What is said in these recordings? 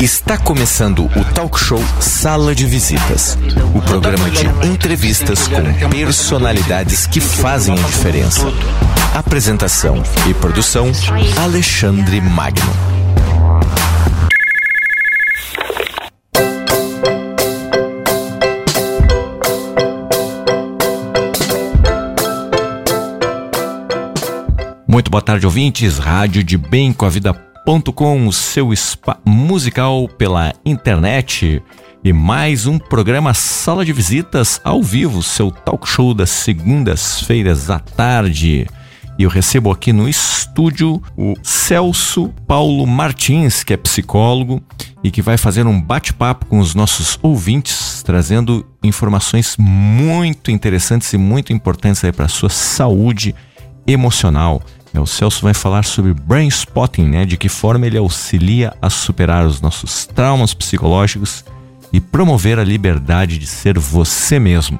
Está começando o talk show Sala de Visitas, o programa de entrevistas com personalidades que fazem a diferença. Apresentação e produção Alexandre Magno. Muito boa tarde, ouvintes. Rádio de Bem com a Vida.com, o seu spa musical pela internet. E mais um programa Sala de Visitas ao vivo, seu talk show das segundas-feiras à tarde. E eu recebo aqui no estúdio o Celso Paulo Martins, que é psicólogo e que vai fazer um bate-papo com os nossos ouvintes, trazendo informações muito interessantes e muito importantes para a sua saúde emocional. É, o Celso vai falar sobre brain spotting, né? De que forma ele auxilia a superar os nossos traumas psicológicos e promover a liberdade de ser você mesmo.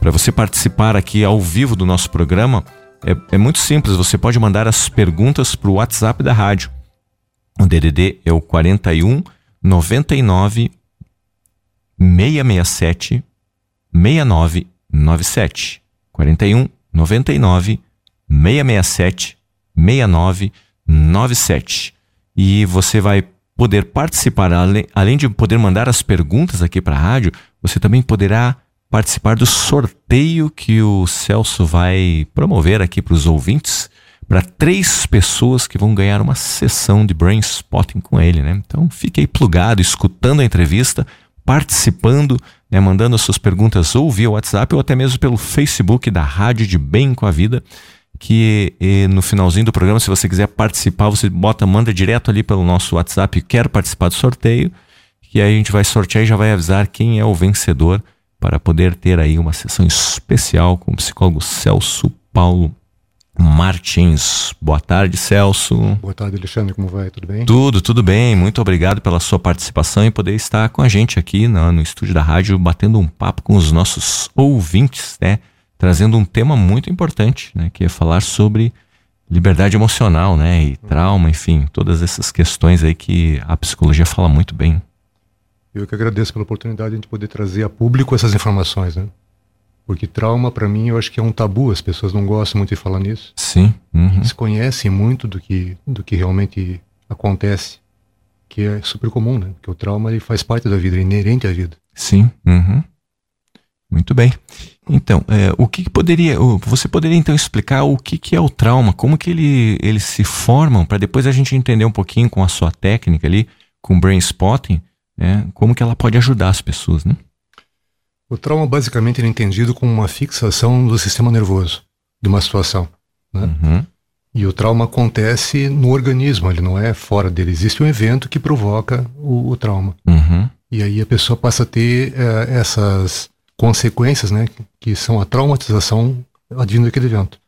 Para você participar aqui ao vivo do nosso programa, é, é muito simples. Você pode mandar as perguntas para o WhatsApp da rádio. O DDD é o 41 99 667 6997. 41 99 667 6997. E você vai poder participar, além de poder mandar as perguntas aqui para a rádio, você também poderá participar do sorteio que o Celso vai promover aqui para os ouvintes, para três pessoas que vão ganhar uma sessão de brain spotting com ele, né? Então fique aí plugado, escutando a entrevista, participando, né, mandando as suas perguntas ou via WhatsApp ou até mesmo pelo Facebook da Rádio de Bem com a Vida que no finalzinho do programa, se você quiser participar, você bota, manda direto ali pelo nosso WhatsApp, quero participar do sorteio, que aí a gente vai sortear e já vai avisar quem é o vencedor para poder ter aí uma sessão especial com o psicólogo Celso Paulo Martins. Boa tarde, Celso. Boa tarde, Alexandre. Como vai? Tudo bem? Tudo, tudo bem. Muito obrigado pela sua participação e poder estar com a gente aqui no, no estúdio da rádio, batendo um papo com os nossos ouvintes, né? Trazendo um tema muito importante, né, que é falar sobre liberdade emocional, né, e trauma, enfim, todas essas questões aí que a psicologia fala muito bem. Eu que agradeço pela oportunidade de a gente poder trazer a público essas informações, né? Porque trauma, para mim, eu acho que é um tabu, as pessoas não gostam muito de falar nisso. Sim. Uhum. Desconhecem muito do que, do que realmente acontece, que é super comum, né? Porque o trauma ele faz parte da vida, é inerente à vida. Sim. Uhum. Muito bem. Então, é, o que, que, poderia, você poderia então explicar o que, que é o trauma, como que ele, eles se formam, para depois a gente entender um pouquinho com a sua técnica ali, com brain spotting, né, como que ela pode ajudar as pessoas, né? O trauma basicamente é entendido como uma fixação do sistema nervoso de uma situação, né? Uhum. E o trauma acontece no organismo, ele não é fora dele. Existe um evento que provoca o, o trauma. Uhum. E aí a pessoa passa a ter uh, essas consequências, né, que são a traumatização advindo daquele evento.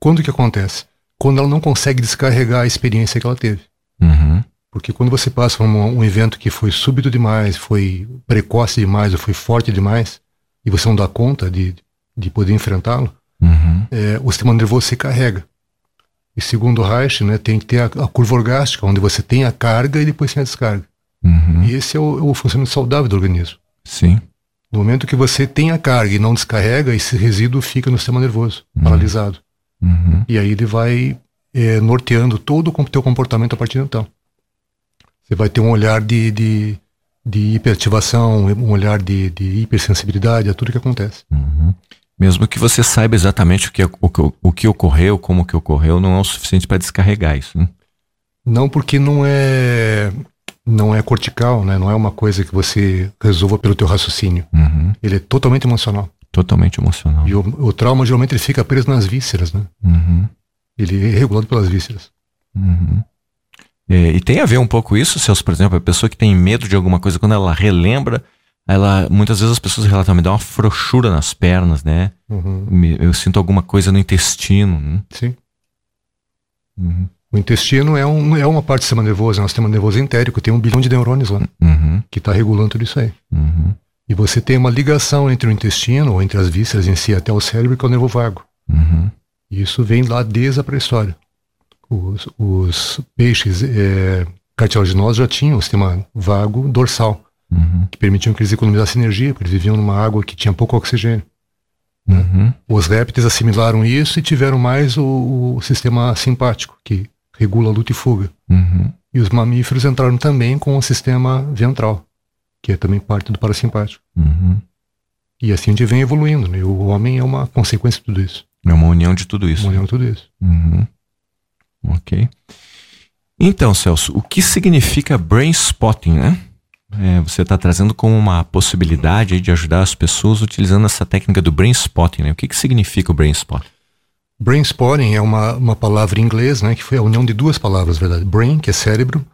Quando que acontece? Quando ela não consegue descarregar a experiência que ela teve. Uhum. Porque quando você passa por um, um, evento que foi súbito demais, foi precoce demais, ou foi forte demais, e você não dá conta de, de poder enfrentá-lo, uhum. é, o sistema nervoso se carrega. E segundo Reich, né, tem que ter a, a, curva orgástica, onde você tem a carga e depois tem a descarga. Uhum. E esse é o, é o funcionamento saudável do organismo. Sim. No momento que você tem a carga e não descarrega, esse resíduo fica no sistema nervoso, uhum. paralisado. Uhum. E aí ele vai é, norteando todo o teu comportamento a partir de então. Você vai ter um olhar de, de, de hiperativação, um olhar de, de hipersensibilidade a tudo que acontece. Uhum. Mesmo que você saiba exatamente o que, o, o que ocorreu, como que ocorreu, não é o suficiente para descarregar isso. Né? Não, porque não é não é cortical, né? Não é uma coisa que você resolva pelo teu raciocínio. Uhum. Ele é totalmente emocional. Totalmente emocional. E o, o trauma geralmente ele fica preso nas vísceras, né? Uhum. Ele é regulado pelas vísceras. Uhum. É, e tem a ver um pouco isso, Celso, por exemplo, a pessoa que tem medo de alguma coisa, quando ela relembra, ela muitas vezes as pessoas relatam, me dá uma frouxura nas pernas, né? Uhum. Eu sinto alguma coisa no intestino. Né? Sim. Uhum. O intestino é, um, é uma parte do sistema nervoso, é um sistema nervoso entérico, tem um bilhão de neurônios lá, uhum. que está regulando tudo isso aí. Uhum. E você tem uma ligação entre o intestino, ou entre as vísceras em si, até o cérebro, que é o nervo vago. Uhum. Isso vem lá desde a pré-história. os, os peixes é, cartilaginosos já tinham o sistema vago dorsal, uhum. que permitiam que eles economizassem energia, porque eles viviam numa água que tinha pouco oxigênio. Né? Uhum. Os répteis assimilaram isso e tiveram mais o, o, sistema simpático, que regula a luta e fuga. Uhum. E os mamíferos entraram também com o sistema ventral, que é também parte do parasimpático. Uhum. E assim a gente vem evoluindo, né? O homem é uma consequência de tudo isso. É uma união de tudo isso. Uma união de tudo isso. Uhum. Ok. Então, Celso, o que significa brain spotting, né? É, você está trazendo como uma possibilidade de ajudar as pessoas utilizando essa técnica do brain spotting, né? O que, que significa o brain spotting? Brain spotting é uma, uma palavra em inglês, né? Que foi a união de duas palavras, verdade? Brain, que é cérebro,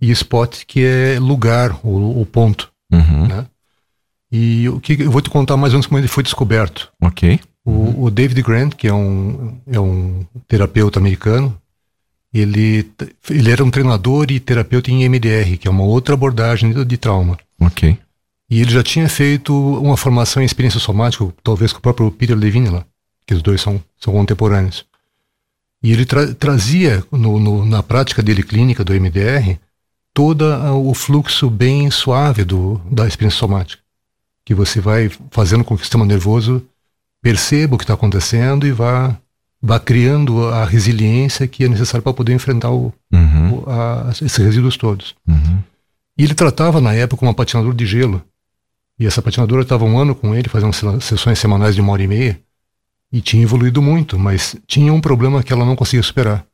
e spot, que é lugar, o, o ponto, uhum. né? E o que eu vou te contar mais ou menos como ele foi descoberto. Ok. O, o David Grant, que é um, é um terapeuta americano, ele, ele era um treinador e terapeuta em MDR, que é uma outra abordagem de, de trauma. Ok. E ele já tinha feito uma formação em experiência somática, talvez com o próprio Peter Levine lá, que os dois são, são contemporâneos. E ele tra trazia no, no, na prática dele clínica do MDR todo o fluxo bem suave do, da experiência somática, que você vai fazendo com que o sistema nervoso perceba o que está acontecendo e vá vá criando a resiliência que é necessária para poder enfrentar o, uhum. o, a, esses resíduos todos. Uhum. E ele tratava na época uma patinadora de gelo. E essa patinadora estava um ano com ele, fazendo sessões semanais de uma hora e meia, e tinha evoluído muito, mas tinha um problema que ela não conseguia superar.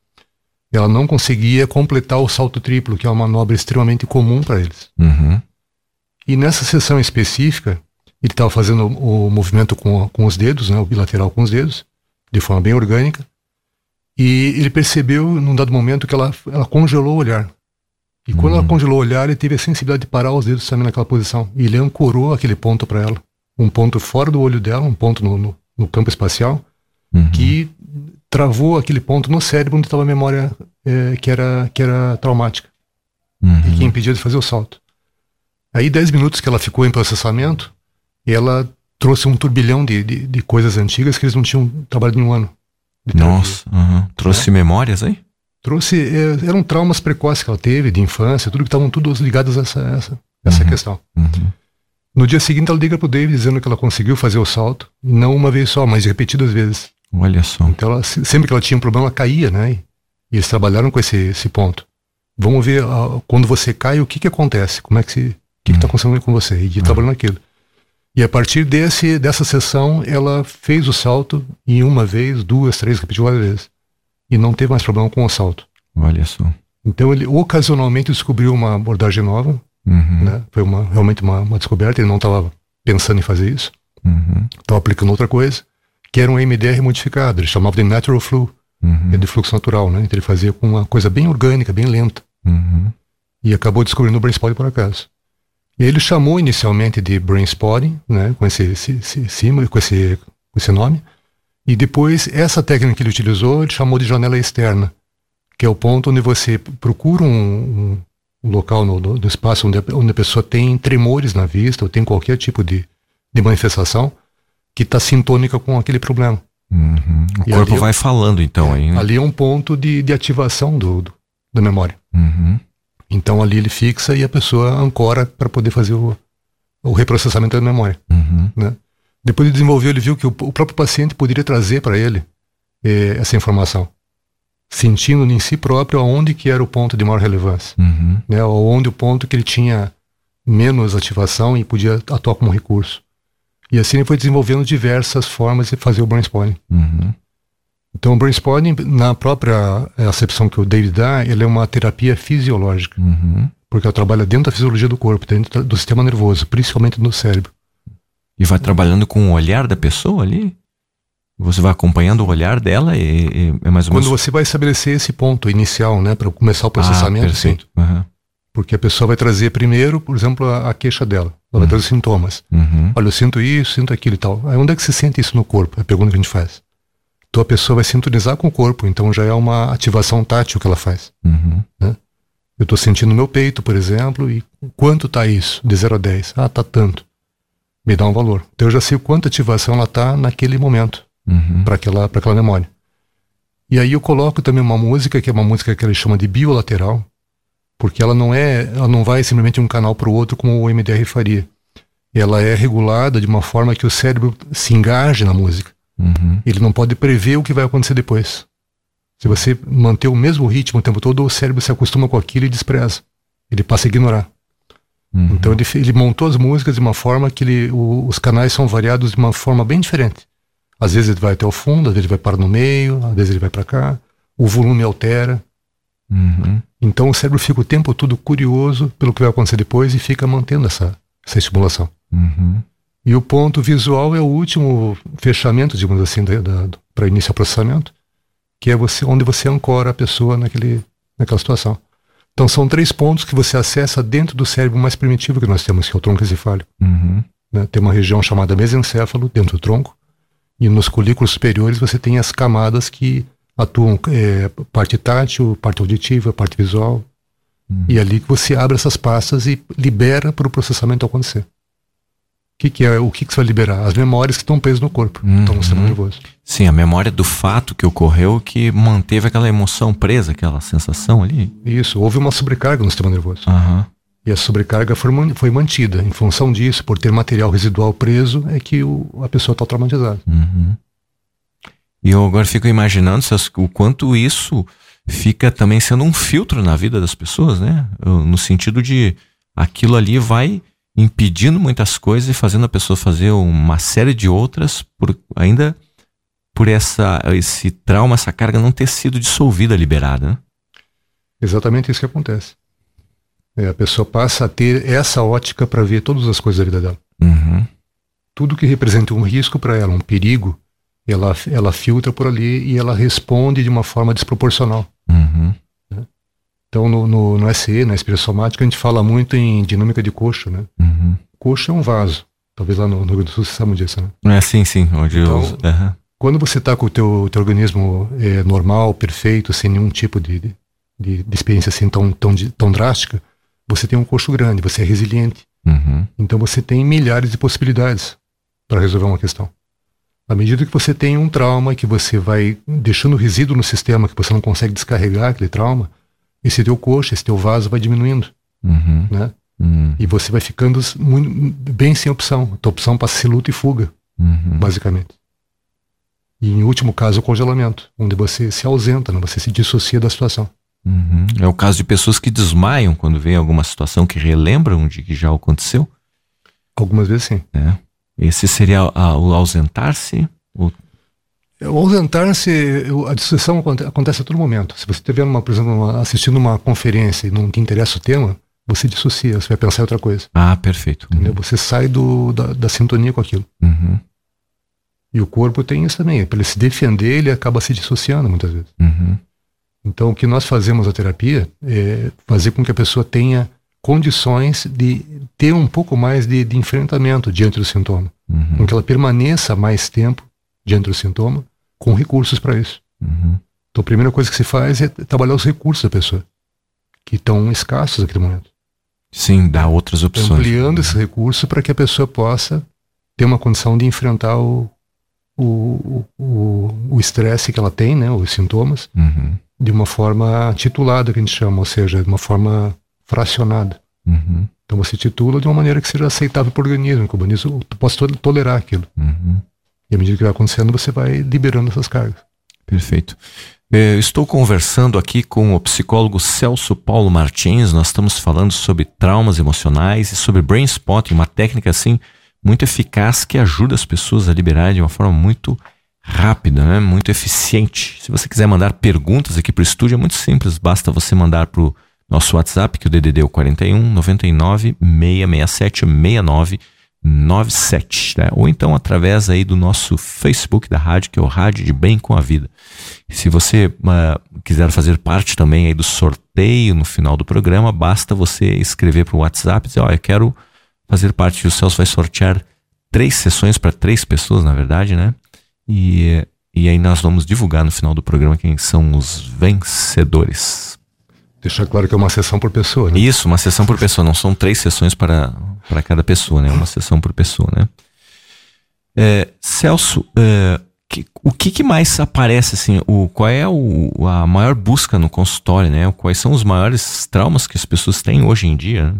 Ela não conseguia completar o salto triplo, que é uma manobra extremamente comum para eles. Uhum. E nessa sessão específica, ele estava fazendo o movimento com, com os dedos, né, o bilateral com os dedos, de forma bem orgânica. E ele percebeu, num dado momento, que ela, ela congelou o olhar. E quando ela uhum. congelou o olhar, ele teve a sensibilidade de parar os dedos também naquela posição. E ele ancorou aquele ponto para ela. Um ponto fora do olho dela, um ponto no, no, no campo espacial, uhum. que travou aquele ponto no cérebro onde estava a memória é, que, era, que era traumática. Uhum. E que impedia de fazer o salto. Aí, 10 minutos que ela ficou em processamento, ela trouxe um turbilhão de, de, de, coisas antigas que eles não tinham trabalhado em um ano. Nossa, trouxe é. memórias aí? Trouxe, é, eram traumas precoces que ela teve, de infância, tudo que estavam todos ligados a essa, essa, essa uhum. questão. Uhum. No dia seguinte ela liga pro David dizendo que ela conseguiu fazer o salto, não uma vez só, mas repetidas vezes. Olha só. Então ela, sempre que ela tinha um problema, ela caía, né? E, eles trabalharam com esse, esse ponto. Vamos ver uh, quando você cai, o que que acontece, como é que se, o que está uhum. acontecendo com você, e de trabalhando naquilo. E a partir desse, dessa sessão, ela fez o salto e uma vez, duas, três, repetiu várias vezes. E não teve mais problema com o salto. Olha só. Então ele ocasionalmente descobriu uma abordagem nova. Uhum. Né? Foi uma, realmente uma, uma, descoberta. Ele não estava pensando em fazer isso. Estava uhum. aplicando outra coisa, que era um MDR modificado. Ele chamava de natural flow, uhum. é de fluxo natural. Né? Então ele fazia com uma coisa bem orgânica, bem lenta. Uhum. E acabou descobrindo o brain spot por acaso. E ele chamou inicialmente de Brain Spotting, né, com esse, esse, esse, com, esse, com esse nome, e depois essa técnica que ele utilizou, ele chamou de janela externa, que é o ponto onde você procura um, um local no, no, espaço onde a, onde a pessoa tem tremores na vista, ou tem qualquer tipo de, de manifestação que está sintônica com aquele problema. Uhum. O e corpo ali, é vai falando então é, aí. Né? Ali é um ponto de, de ativação do, do da memória. Uhum. Então ali ele fixa e a pessoa ancora para poder fazer o, o, reprocessamento da memória. Uhum. Né? Depois de desenvolver, ele viu que o, o próprio paciente poderia trazer para ele eh, essa informação, sentindo em si próprio aonde que era o ponto de maior relevância, uhum. né? onde o ponto que ele tinha menos ativação e podia atuar como recurso. E assim ele foi desenvolvendo diversas formas de fazer o brainstorming. Uhum. Então, o brain spotting, na própria acepção que o David dá, ele é uma terapia fisiológica. Uhum. Porque ela trabalha dentro da fisiologia do corpo, dentro do sistema nervoso, principalmente no cérebro. E vai trabalhando com o olhar da pessoa ali? Você vai acompanhando o olhar dela e, e é mais ou menos... Quando você vai estabelecer esse ponto inicial, né, para começar o processamento, ah, perfeito. Uhum. Porque a pessoa vai trazer primeiro, por exemplo, a, a queixa dela. Ela uhum. vai trazer sintomas. Uhum. Olha, eu sinto isso, sinto aquilo e tal. Aí onde é que você sente isso no corpo? É a pergunta que a gente faz. Então a pessoa vai sintonizar com o corpo, então já é uma ativação tátil que ela faz. Uhum. Né? Eu estou sentindo meu peito, por exemplo, e quanto está isso? De 0 a 10. Ah, tá tanto. Me dá um valor. Então eu já sei quanto ativação ela está naquele momento, uhum. para aquela, aquela memória. E aí eu coloco também uma música, que é uma música que ele chama de biolateral, porque ela não é, ela não vai simplesmente de um canal para o outro como o MDR faria. Ela é regulada de uma forma que o cérebro se engaje na música. Uhum. Ele não pode prever o que vai acontecer depois. Se você manter o mesmo ritmo o tempo todo, o cérebro se acostuma com aquilo e despreza. Ele passa a ignorar. Uhum. Então ele, ele, montou as músicas de uma forma que ele, o, os canais são variados de uma forma bem diferente. Às vezes ele vai até o fundo, às vezes ele vai para no meio, às vezes ele vai para cá. O volume altera. Uhum. Então o cérebro fica o tempo todo curioso pelo que vai acontecer depois e fica mantendo essa, essa estimulação. Uhum. E o ponto visual é o último fechamento, digamos assim, para iniciar o processamento, que é você onde você ancora a pessoa naquele, naquela situação. Então são três pontos que você acessa dentro do cérebro mais primitivo que nós temos, que é o tronco encefálico. Uhum. Né? Tem uma região chamada mesencéfalo dentro do tronco, e nos colículos superiores você tem as camadas que atuam é, parte tátil, parte auditiva, parte visual. Uhum. E é ali que você abre essas pastas e libera para o processamento acontecer. O que, que, é o que, que você vai liberar? As memórias que estão presas no corpo, uhum. estão no sistema nervoso. Sim, a memória do fato que ocorreu que manteve aquela emoção presa, aquela sensação ali. Isso, houve uma sobrecarga no sistema nervoso. Uhum. E a sobrecarga foi, mantida. Em função disso, por ter material residual preso, é que o, a pessoa está traumatizada. Uhum. E eu agora fico imaginando o quanto isso fica também sendo um filtro na vida das pessoas, né? No sentido de aquilo ali vai impedindo muitas coisas e fazendo a pessoa fazer uma série de outras por ainda por essa, esse trauma, essa carga não ter sido dissolvida, liberada. Né? Exatamente isso que acontece. É, a pessoa passa a ter essa ótica para ver todas as coisas da vida dela. Uhum. Tudo que representa um risco para ela, um perigo, ela, ela filtra por ali e ela responde de uma forma desproporcional. Uhum. Né? Então, no, no, no SE, na experiência somática, a gente fala muito em dinâmica de coxo. Né? Uhum. Coxo é um vaso. Talvez lá no, no Rio Grande do Sul você sabe disso, né? É, sim, sim. Onde então, eu... uhum. Quando você está com o teu, teu organismo é, normal, perfeito, sem nenhum tipo de, de, de, experiência assim tão, tão, tão drástica, você tem um coxo grande, você é resiliente. Uhum. Então você tem milhares de possibilidades para resolver uma questão. À medida que você tem um trauma, que você vai deixando resíduo no sistema, que você não consegue descarregar aquele trauma, esse teu coxo, esse teu vaso vai diminuindo. Uhum. Né? Uhum. E você vai ficando muito, bem sem opção. A tua opção passa a ser luta e fuga, uhum. basicamente. E em último caso, o congelamento, onde você se ausenta, né? você se dissocia da situação. Uhum. É o caso de pessoas que desmaiam quando vem alguma situação que relembram de que já aconteceu? Algumas vezes sim. É. Esse seria a, o ausentar-se? O... É, o ausentar-se, a dissociação acontece a todo momento. Se você estiver, por exemplo, assistindo uma conferência e não te interessa o tema, você dissocia, você vai pensar em outra coisa. Ah, perfeito. Uhum. Você sai do, da, da, sintonia com aquilo. Uhum. E o corpo tem isso também. Para ele se defender, ele acaba se dissociando muitas vezes. Uhum. Então, o que nós fazemos a terapia é fazer com que a pessoa tenha condições de ter um pouco mais de, de enfrentamento diante do sintoma. Uhum. Com que ela permaneça mais tempo diante do sintoma, com recursos para isso. Uhum. Então, a primeira coisa que se faz é trabalhar os recursos da pessoa, que estão escassos naquele momento. Sim, dá outras opções. Ampliando esse recurso para que a pessoa possa ter uma condição de enfrentar o, o estresse que ela tem, né, os sintomas, uhum. De uma forma titulada, que a gente chama, ou seja, de uma forma fracionada. Uhum. Então você titula de uma maneira que seja aceitável para o organismo, que o organismo possa tolerar aquilo. Uhum. E à medida que vai acontecendo, você vai liberando essas cargas. Perfeito. É, eu estou conversando aqui com o psicólogo Celso Paulo Martins. Nós estamos falando sobre traumas emocionais e sobre brain spotting, uma técnica assim muito eficaz que ajuda as pessoas a liberar de uma forma muito rápida, né? muito eficiente. Se você quiser mandar perguntas aqui para o estúdio, é muito simples, basta você mandar para o nosso WhatsApp, que o DDD é o 41 99 667 69 97, né? ou então através aí do nosso Facebook da rádio, que é o Rádio de Bem com a Vida. se você uh, quiser fazer parte também aí do sorteio no final do programa, basta você escrever para o WhatsApp e dizer, ó, oh, eu quero fazer parte. O Celso vai sortear três sessões para três pessoas, na verdade, né? E, e aí nós vamos divulgar no final do programa quem são os vencedores. Deixar claro que é uma sessão por pessoa, né? Isso, uma sessão por pessoa. Não são três sessões para, para cada pessoa, né? Uma sessão por pessoa, né? É, Celso, é, que, o que, que, mais aparece, assim, o, qual é o, a maior busca no consultório, né? Quais são os maiores traumas que as pessoas têm hoje em dia?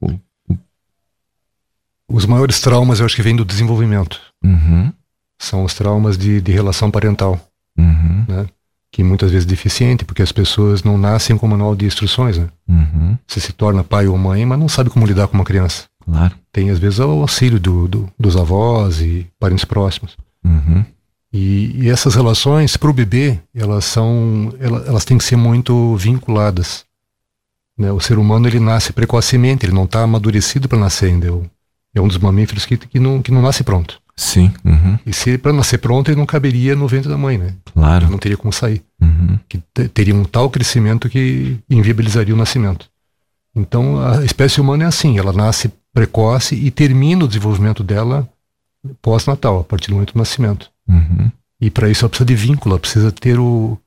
Né? Os maiores traumas eu acho que vêm do desenvolvimento. Uhum. São os traumas de, de relação parental. Uhum. Né? Que muitas vezes é deficiente, porque as pessoas não nascem com manual de instruções. Né? Uhum. Você se torna pai ou mãe, mas não sabe como lidar com uma criança. Claro. Tem às vezes o auxílio do, do, dos avós e parentes próximos. Uhum. E, e, essas relações, para o bebê, elas são, elas, elas, têm que ser muito vinculadas. Né? O ser humano ele nasce precocemente, ele não está amadurecido para nascer ainda. É um dos mamíferos que, que, não, que não nasce pronto. Sim. Uhum. E se para nascer pronto, ele não caberia no ventre da mãe, né? Claro. Ele não teria como sair. Uhum. Que teria um tal crescimento que inviabilizaria o nascimento. Então, a espécie humana é assim, ela nasce precoce e termina o desenvolvimento dela pós-natal, a partir do momento do nascimento. Uhum. E para isso ela precisa de vínculo, ela precisa ter o,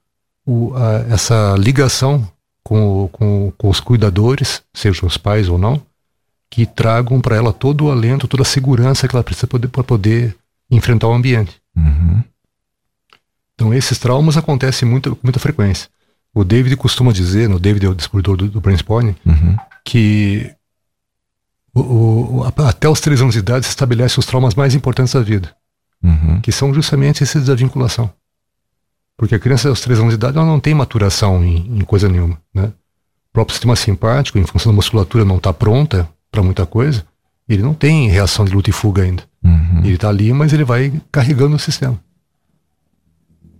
o a, essa ligação com, com, com, os cuidadores, sejam os pais ou não, que tragam para ela todo o alento, toda a segurança que ela precisa para poder, enfrentar o ambiente. Uhum. Então esses traumas acontecem muito, com muita frequência. O David costuma dizer, no David é o descobridor do, do Brainspawning, uhum. que o, o, até os três anos de idade se estabelece os traumas mais importantes da vida, uhum. que são justamente esses da vinculação. Porque a criança aos três anos de idade ela não tem maturação em, em coisa nenhuma, né? O próprio sistema simpático, em função da musculatura não está pronta para muita coisa, ele não tem reação de luta e fuga ainda. Uhum. Ele está ali, mas ele vai carregando o sistema.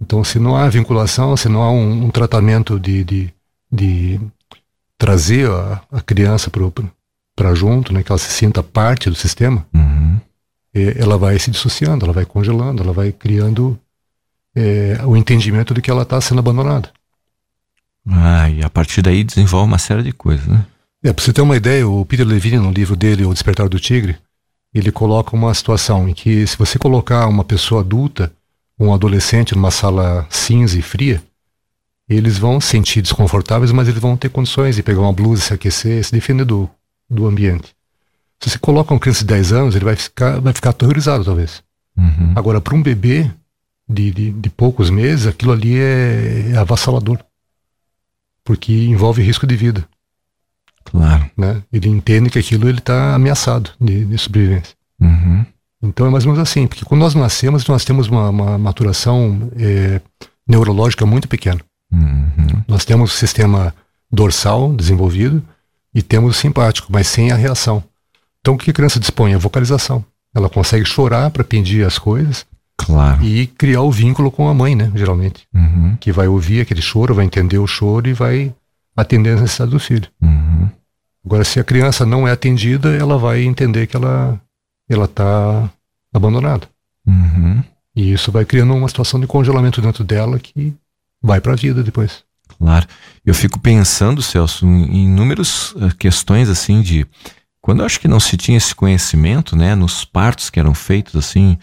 Então, se não há vinculação, se não há um, um tratamento de, de, de, trazer a, a criança para junto, né, que ela se sinta parte do sistema, uhum. é, ela vai se dissociando, ela vai congelando, ela vai criando é, o entendimento de que ela está sendo abandonada. Ah, e a partir daí desenvolve uma série de coisas, né? É, para você ter uma ideia, o Peter Levine, no livro dele, O Despertar do Tigre, ele coloca uma situação em que se você colocar uma pessoa adulta um adolescente numa sala cinza e fria, eles vão se sentir desconfortáveis, mas eles vão ter condições de pegar uma blusa, se aquecer, se defender do, do ambiente. Se você coloca uma criança de 10 anos, ele vai ficar, vai ficar aterrorizado, talvez. Uhum. Agora, para um bebê de, de, de, poucos meses, aquilo ali é, é, avassalador. Porque envolve risco de vida. Claro. Né? Ele entende que aquilo ele está ameaçado de, de sobrevivência. Uhum. Então é mais ou menos assim, porque quando nós nascemos, nós temos uma, uma maturação é, neurológica muito pequena. Uhum. Nós temos o sistema dorsal desenvolvido e temos o simpático, mas sem a reação. Então o que a criança dispõe? A vocalização. Ela consegue chorar para pedir as coisas claro. e criar o vínculo com a mãe, né? Geralmente. Uhum. Que vai ouvir aquele choro, vai entender o choro e vai atender as necessidades do filho. Uhum. Agora, se a criança não é atendida, ela vai entender que ela ela está abandonada. Uhum. E isso vai criando uma situação de congelamento dentro dela que vai para a vida depois. Claro. Eu fico pensando, Celso, em inúmeras eh, questões assim de quando eu acho que não se tinha esse conhecimento, né, nos partos que eram feitos assim,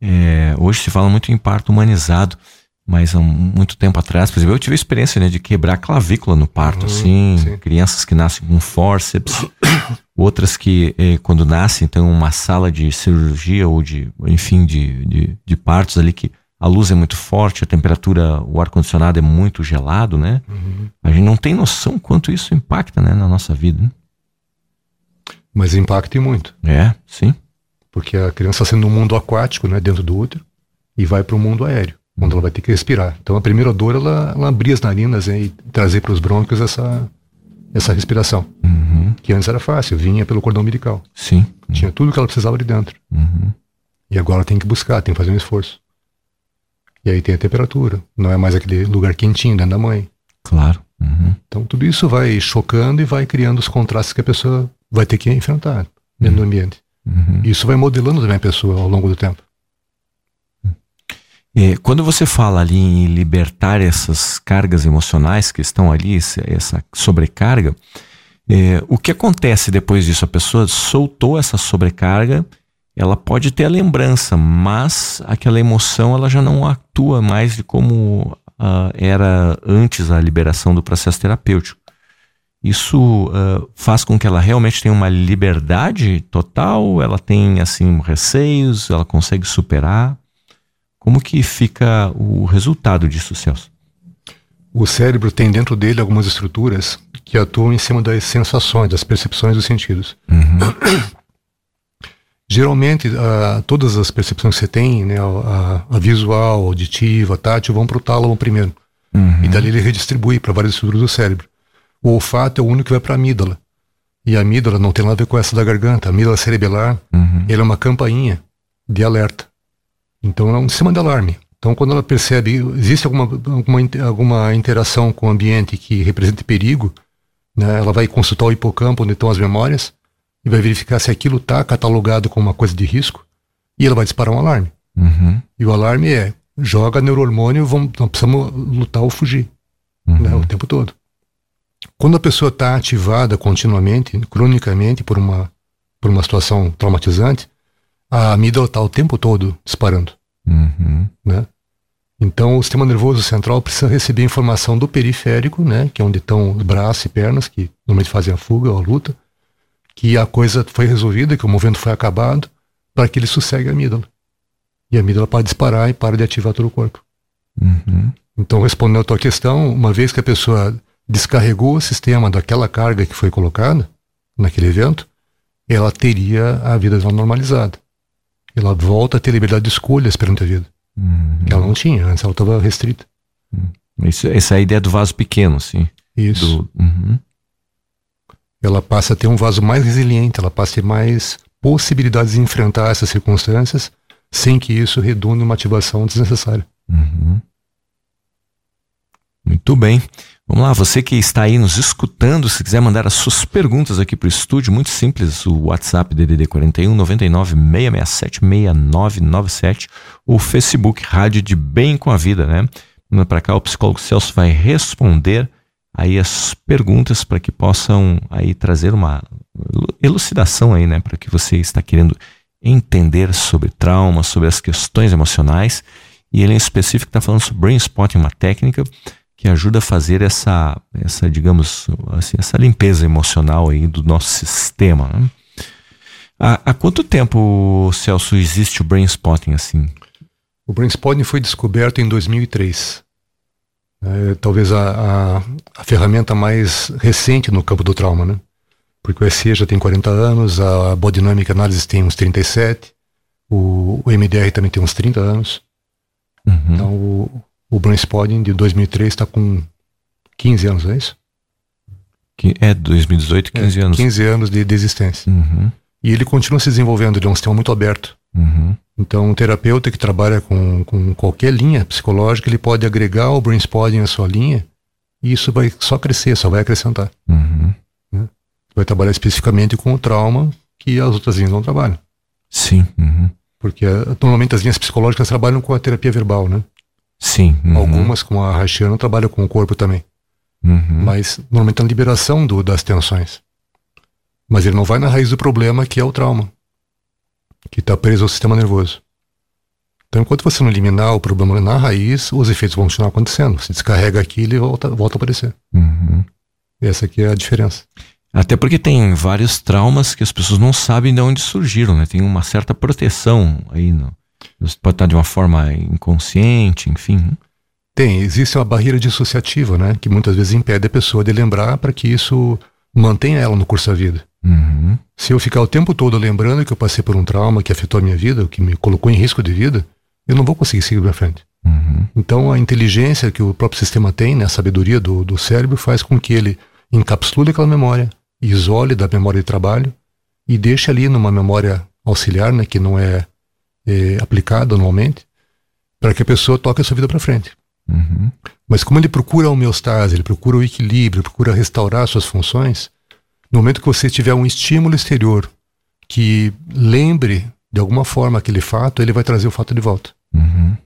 é, hoje se fala muito em parto humanizado, mas há muito tempo atrás, por exemplo, eu tive a experiência né, de quebrar clavícula no parto, uhum, assim, sim. crianças que nascem com fórceps, outras que eh, quando nascem tem uma sala de cirurgia ou de, enfim, de, de, de, partos ali que a luz é muito forte, a temperatura, o ar-condicionado é muito gelado, né? Uhum. A gente não tem noção quanto isso impacta, né, na nossa vida. Né? Mas impacta muito. É, sim. Porque a criança está sendo no mundo aquático, né, dentro do útero, e vai para o mundo aéreo onde ela vai ter que respirar. Então a primeira dor ela, ela abrir as narinas e trazer para os brônquios essa essa respiração. Uhum. Que antes era fácil, vinha pelo cordão umbilical. Sim. Tinha tudo que ela precisava ali dentro. Uhum. E agora tem que buscar, tem que fazer um esforço. E aí tem a temperatura. Não é mais aquele lugar quentinho dentro da mãe. Claro. Uhum. Então tudo isso vai chocando e vai criando os contrastes que a pessoa vai ter que enfrentar dentro do ambiente. Uhum. Isso vai modelando também a pessoa ao longo do tempo. É, quando você fala ali em libertar essas cargas emocionais que estão ali, essa sobrecarga, é, o que acontece depois disso? A pessoa soltou essa sobrecarga, ela pode ter a lembrança, mas aquela emoção ela já não atua mais de como uh, era antes a liberação do processo terapêutico. Isso uh, faz com que ela realmente tenha uma liberdade total, ela tem assim receios, ela consegue superar. Como que fica o resultado disso, Celso? O cérebro tem dentro dele algumas estruturas que atuam em cima das sensações, das percepções dos sentidos. Uhum. Geralmente, uh, todas as percepções que você tem, né, a, a visual, auditiva, a tátil, vão para o tálamo primeiro. Uhum. E dali ele redistribui para várias estruturas do cérebro. O olfato é o único que vai para a amígdala. E a amígdala não tem nada a ver com essa da garganta. A amígdala cerebelar, uhum. ela é uma campainha de alerta. Então é um sistema de alarme. Então quando ela percebe, existe alguma, alguma, alguma interação com o ambiente que represente perigo, né, ela vai consultar o hipocampo, onde estão as memórias, e vai verificar se aquilo está catalogado como uma coisa de risco, e ela vai disparar um alarme. Uhum. E o alarme é, joga neurohormônio, vamos, nós precisamos lutar ou fugir, uhum. né, o tempo todo. Quando a pessoa está ativada continuamente, cronicamente, por uma, por uma situação traumatizante, a amígdala está o tempo todo disparando. Uhum. Né? Então, o sistema nervoso central precisa receber informação do periférico, né, que é onde estão os braços e pernas, que normalmente fazem a fuga ou a luta, que a coisa foi resolvida, que o movimento foi acabado, para que ele sossegue a amígdala. E a amígdala para disparar e para de ativar todo o corpo. Uhum. Então, respondendo a tua questão, uma vez que a pessoa descarregou o sistema daquela carga que foi colocada naquele evento, ela teria a vida Ela volta a ter liberdade de escolhas perante a vida. Uhum. Que ela não tinha, antes ela estava restrita. Uhum. Essa é a ideia do vaso pequeno, sim. Isso. Do, uhum ela passa a ter um vaso mais resiliente, ela passa a ter mais possibilidades de enfrentar essas circunstâncias sem que isso redunde uma ativação desnecessária. Uhum. Muito bem. Vamos lá, você que está aí nos escutando, se quiser mandar as suas perguntas aqui para o estúdio, muito simples, o WhatsApp DDD 41 99 667 6997, o Facebook Rádio de Bem com a Vida, né? Manda para cá, o psicólogo Celso vai responder aí as perguntas para que possam aí trazer uma elucidação aí, né, para que você está querendo entender sobre trauma, sobre as questões emocionais. E ele em específico está falando sobre brain spotting, uma técnica que ajuda a fazer essa, essa digamos, assim, essa limpeza emocional aí do nosso sistema. Né? Há, há quanto tempo, Celso, existe o brain spotting assim? O brain spotting foi descoberto em 2003. É, talvez a, a, a, ferramenta mais recente no campo do trauma, né? Porque o SE já tem 40 anos, a Body Dynamic Analysis tem uns 37, o, o MDR também tem uns 30 anos. Uhum. Então o, o Brain Spotting de 2003 está com 15 anos, é isso? Que é 2018, 15 é, anos. 15 anos de, de existência. Uhum. E ele continua se desenvolvendo, ele é um sistema muito aberto. Uhum. Então, um terapeuta que trabalha com, com qualquer linha psicológica, ele pode agregar o brain spotting à sua linha e isso vai só crescer, só vai acrescentar. Uhum. Né? Vai trabalhar especificamente com o trauma que as outras linhas não trabalham. Sim. Uhum. Porque eh, normalmente as linhas psicológicas trabalham com a terapia verbal, né? Sim. Uhum. Algumas, como a Haitiana, trabalham com o corpo também. Uhum. Mas normalmente a liberação do, das tensões. Mas ele não vai na raiz do problema, que é o trauma que está preso ao sistema nervoso. Então, enquanto você não eliminar o problema na raiz, os efeitos vão continuar acontecendo. Se descarrega aquilo e volta, volta a aparecer. Uhum. Essa aqui é a diferença. Até porque tem vários traumas que as pessoas não sabem de onde surgiram, né? Tem uma certa proteção aí. No, pode estar de uma forma inconsciente, enfim. Tem, existe uma barreira dissociativa, né? Que muitas vezes impede a pessoa de lembrar para que isso mantenha ela no curso da vida. Uhum. Se eu ficar o tempo todo lembrando que eu passei por um trauma que afetou a minha vida, que me colocou em risco de vida, eu não vou conseguir seguir para frente. Uhum. Então a inteligência que o próprio sistema tem, né, a sabedoria do, do cérebro, faz com que ele encapsule aquela memória, isole da memória de trabalho e deixe ali numa memória auxiliar, né, que não é, é aplicada anualmente, para que a pessoa toque a sua vida para frente. Uhum. Mas como ele procura a homeostase, ele procura o equilíbrio, procura restaurar suas funções, no momento que você tiver um estímulo exterior que lembre de alguma forma aquele fato, ele vai trazer o fato de volta. Uhum.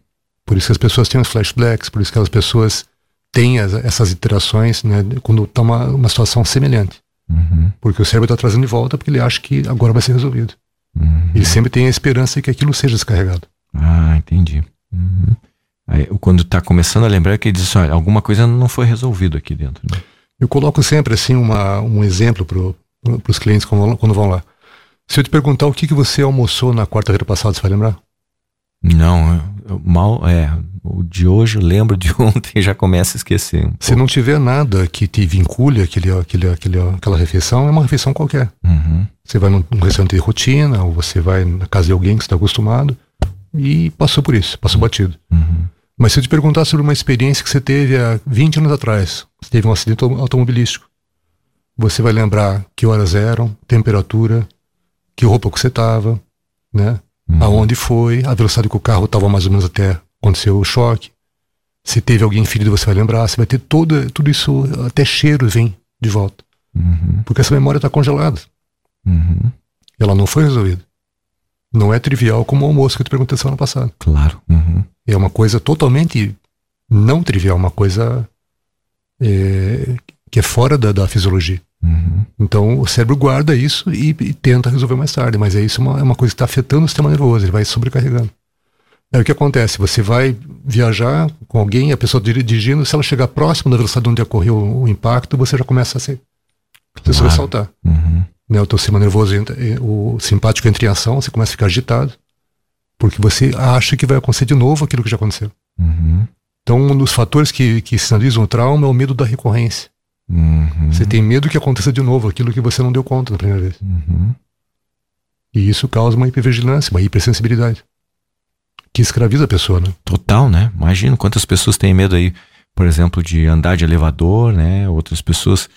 Por isso que as pessoas têm os flashbacks, por isso que as pessoas têm as, essas interações né, quando está uma, uma situação semelhante. Uhum. Porque o cérebro está trazendo de volta porque ele acha que agora vai ser resolvido. Uhum. Ele sempre tem a esperança de que aquilo seja descarregado. Ah, entendi. Uhum. Aí, quando está começando a lembrar que ele diz assim, alguma coisa não foi resolvido aqui dentro. Né? Eu coloco sempre assim uma, um exemplo para pro, os clientes quando, quando, vão lá. Se eu te perguntar o que, que você almoçou na quarta-feira passada, você vai lembrar? Não, Mal, é, o de hoje lembro de ontem já começa a esquecer. Um Se não tiver nada que te vincule aquele, aquele, aquele, aquela refeição, é uma refeição qualquer. Uhum. Você vai num, num restaurante de rotina, ou você vai na casa de alguém que está acostumado e passou por isso, passou batido. Uhum. Mas se eu te perguntar sobre uma experiência que você teve há 20 anos atrás, você teve um acidente automobilístico, você vai lembrar que horas eram, temperatura, que roupa que você estava, né? Uhum. Aonde foi, a velocidade que o carro estava mais ou menos até aconteceu o choque. Se teve alguém ferido, você vai lembrar. Você vai ter todo, tudo isso, até cheiro vem de volta. Uhum. Porque essa memória está congelada. Uhum. Ela não foi resolvida. Não é trivial como o almoço que eu te perguntei semana passada. Claro. Uhum. É uma coisa totalmente não trivial, uma coisa é, que é fora da, da fisiologia. Uhum. Então o cérebro guarda isso e, e, tenta resolver mais tarde, mas é isso uma, é uma coisa que está afetando o sistema nervoso, ele vai sobrecarregando. É o que acontece, você vai viajar com alguém, a pessoa dirigindo, se ela chegar próximo da velocidade onde ocorreu o, impacto, você já começa a se claro. sobressaltar. Uhum. Né, o teu sistema nervoso, entra, o simpático entra em ação, você começa a ficar agitado, porque você acha que vai acontecer de novo aquilo que já aconteceu. Uhum. Então, um dos fatores que, que sinalizam o trauma é o medo da recorrência. Uhum. Você tem medo que aconteça de novo aquilo que você não deu conta na primeira vez. Uhum. E isso causa uma hipervigilância, uma hipersensibilidade. Que escraviza a pessoa, né? Total, né? Imagina quantas pessoas têm medo aí, por exemplo, de andar de elevador, né? Outras pessoas.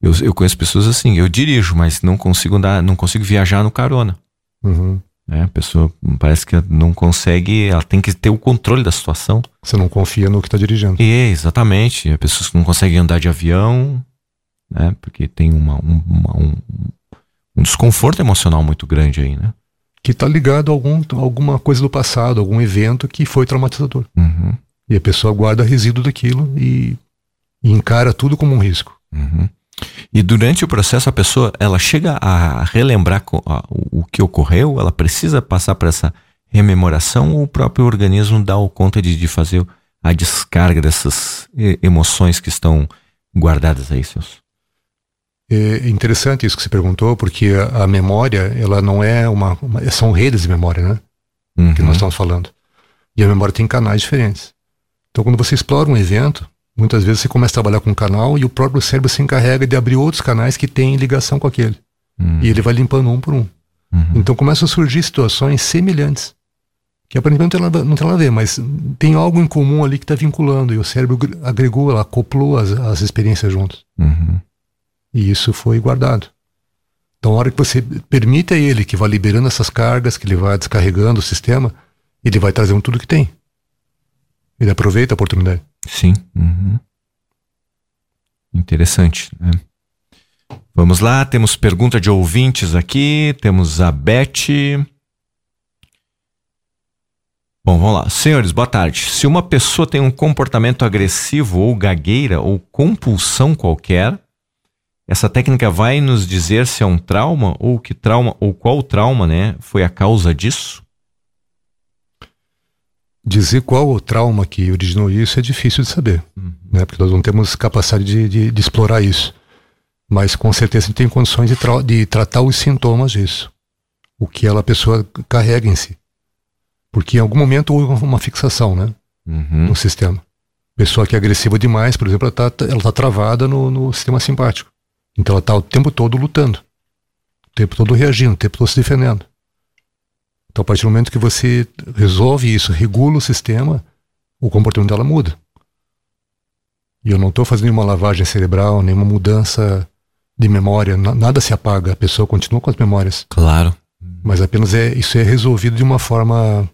Eu, eu conheço pessoas assim, eu dirijo, mas não consigo andar, não consigo viajar no carona. Uhum. É, a pessoa parece que não consegue, ela tem que ter o controle da situação. Você não confia no que está dirigindo. É, exatamente. A pessoa que não consegue andar de avião, né? Porque tem uma, uma um, um desconforto emocional muito grande aí, né? Que está ligado a algum, alguma coisa do passado, algum evento que foi traumatizador. Uhum. E a pessoa guarda resíduo daquilo e, e encara tudo como um risco. Uhum. E durante o processo a pessoa ela chega a relembrar o que ocorreu, ela precisa passar por essa rememoração ou o próprio organismo dá o conta de, de fazer a descarga dessas emoções que estão guardadas aí, seus? É interessante isso que você perguntou, porque a, a memória, ela não é uma, uma, São redes de memória, né? Uhum. Que nós estamos falando. E a memória tem canais diferentes. Então, quando você explora um evento, muitas vezes você começa a trabalhar com um canal e o próprio cérebro se encarrega de abrir outros canais que têm ligação com aquele. Uhum. E ele vai limpando um por um. Uhum. Então começam a surgir situações semelhantes. Que aparentemente não tem, nada, não tem nada a ver, mas tem algo em comum ali que está vinculando. E o cérebro agregou, ela acoplou as, as experiências juntas. Uhum. E isso foi guardado. Então, a hora que você permite a ele que vá liberando essas cargas, que ele vá descarregando o sistema, ele vai trazendo tudo que tem. Ele aproveita a oportunidade. Sim. Uhum. Interessante. Né? Vamos lá, temos pergunta de ouvintes aqui. Temos a Beth. Bom, vamos lá. Senhores, boa tarde. Se uma pessoa tem um comportamento agressivo ou gagueira ou compulsão qualquer, essa técnica vai nos dizer se é um trauma ou que trauma ou qual trauma, né, foi a causa disso? Dizer qual o trauma que originou isso é difícil de saber, uhum. né? Porque nós não temos capacidade de, de, de explorar isso. Mas com certeza a gente tem condições de, tra de tratar os sintomas disso. O que ela, a pessoa carrega em si. Porque em algum momento houve uma fixação, né? Uhum. No sistema. Pessoa que é agressiva demais, por exemplo, ela está ela tá travada no, no sistema simpático. Então ela está o tempo todo lutando, o tempo todo reagindo, o tempo todo se defendendo. Então a partir do momento que você resolve isso, regula o sistema, o comportamento dela muda. E eu não estou fazendo nenhuma lavagem cerebral, nenhuma mudança de memória, nada se apaga, a pessoa continua com as memórias. Claro. Mas apenas é isso é resolvido de uma forma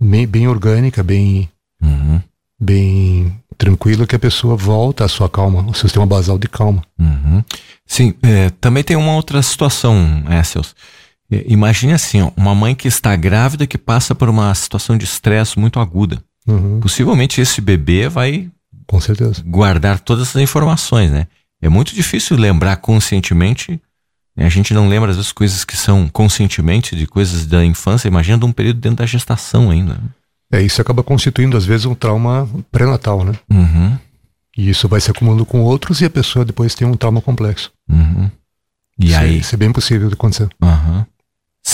bem, bem orgânica, bem, uhum. bem tranquila, que a pessoa volta à sua calma, o sistema basal de calma. Uhum. Sim, é, também tem uma outra situação, Essels. É, imagine assim, ó, uma mãe que está grávida que passa por uma situação de estresse muito aguda. Uhum. Possivelmente esse bebê vai Com certeza. guardar todas essas informações, né? É muito difícil lembrar conscientemente. Né? A gente não lembra às vezes coisas que são conscientemente de coisas da infância. Imagina de um período dentro da gestação ainda. É, isso acaba constituindo às vezes um trauma pré-natal, né? Uhum. E isso vai se acumulando com outros e a pessoa depois tem um trauma complexo. Uhum. E isso aí? É, isso é bem possível de acontecer. Uhum.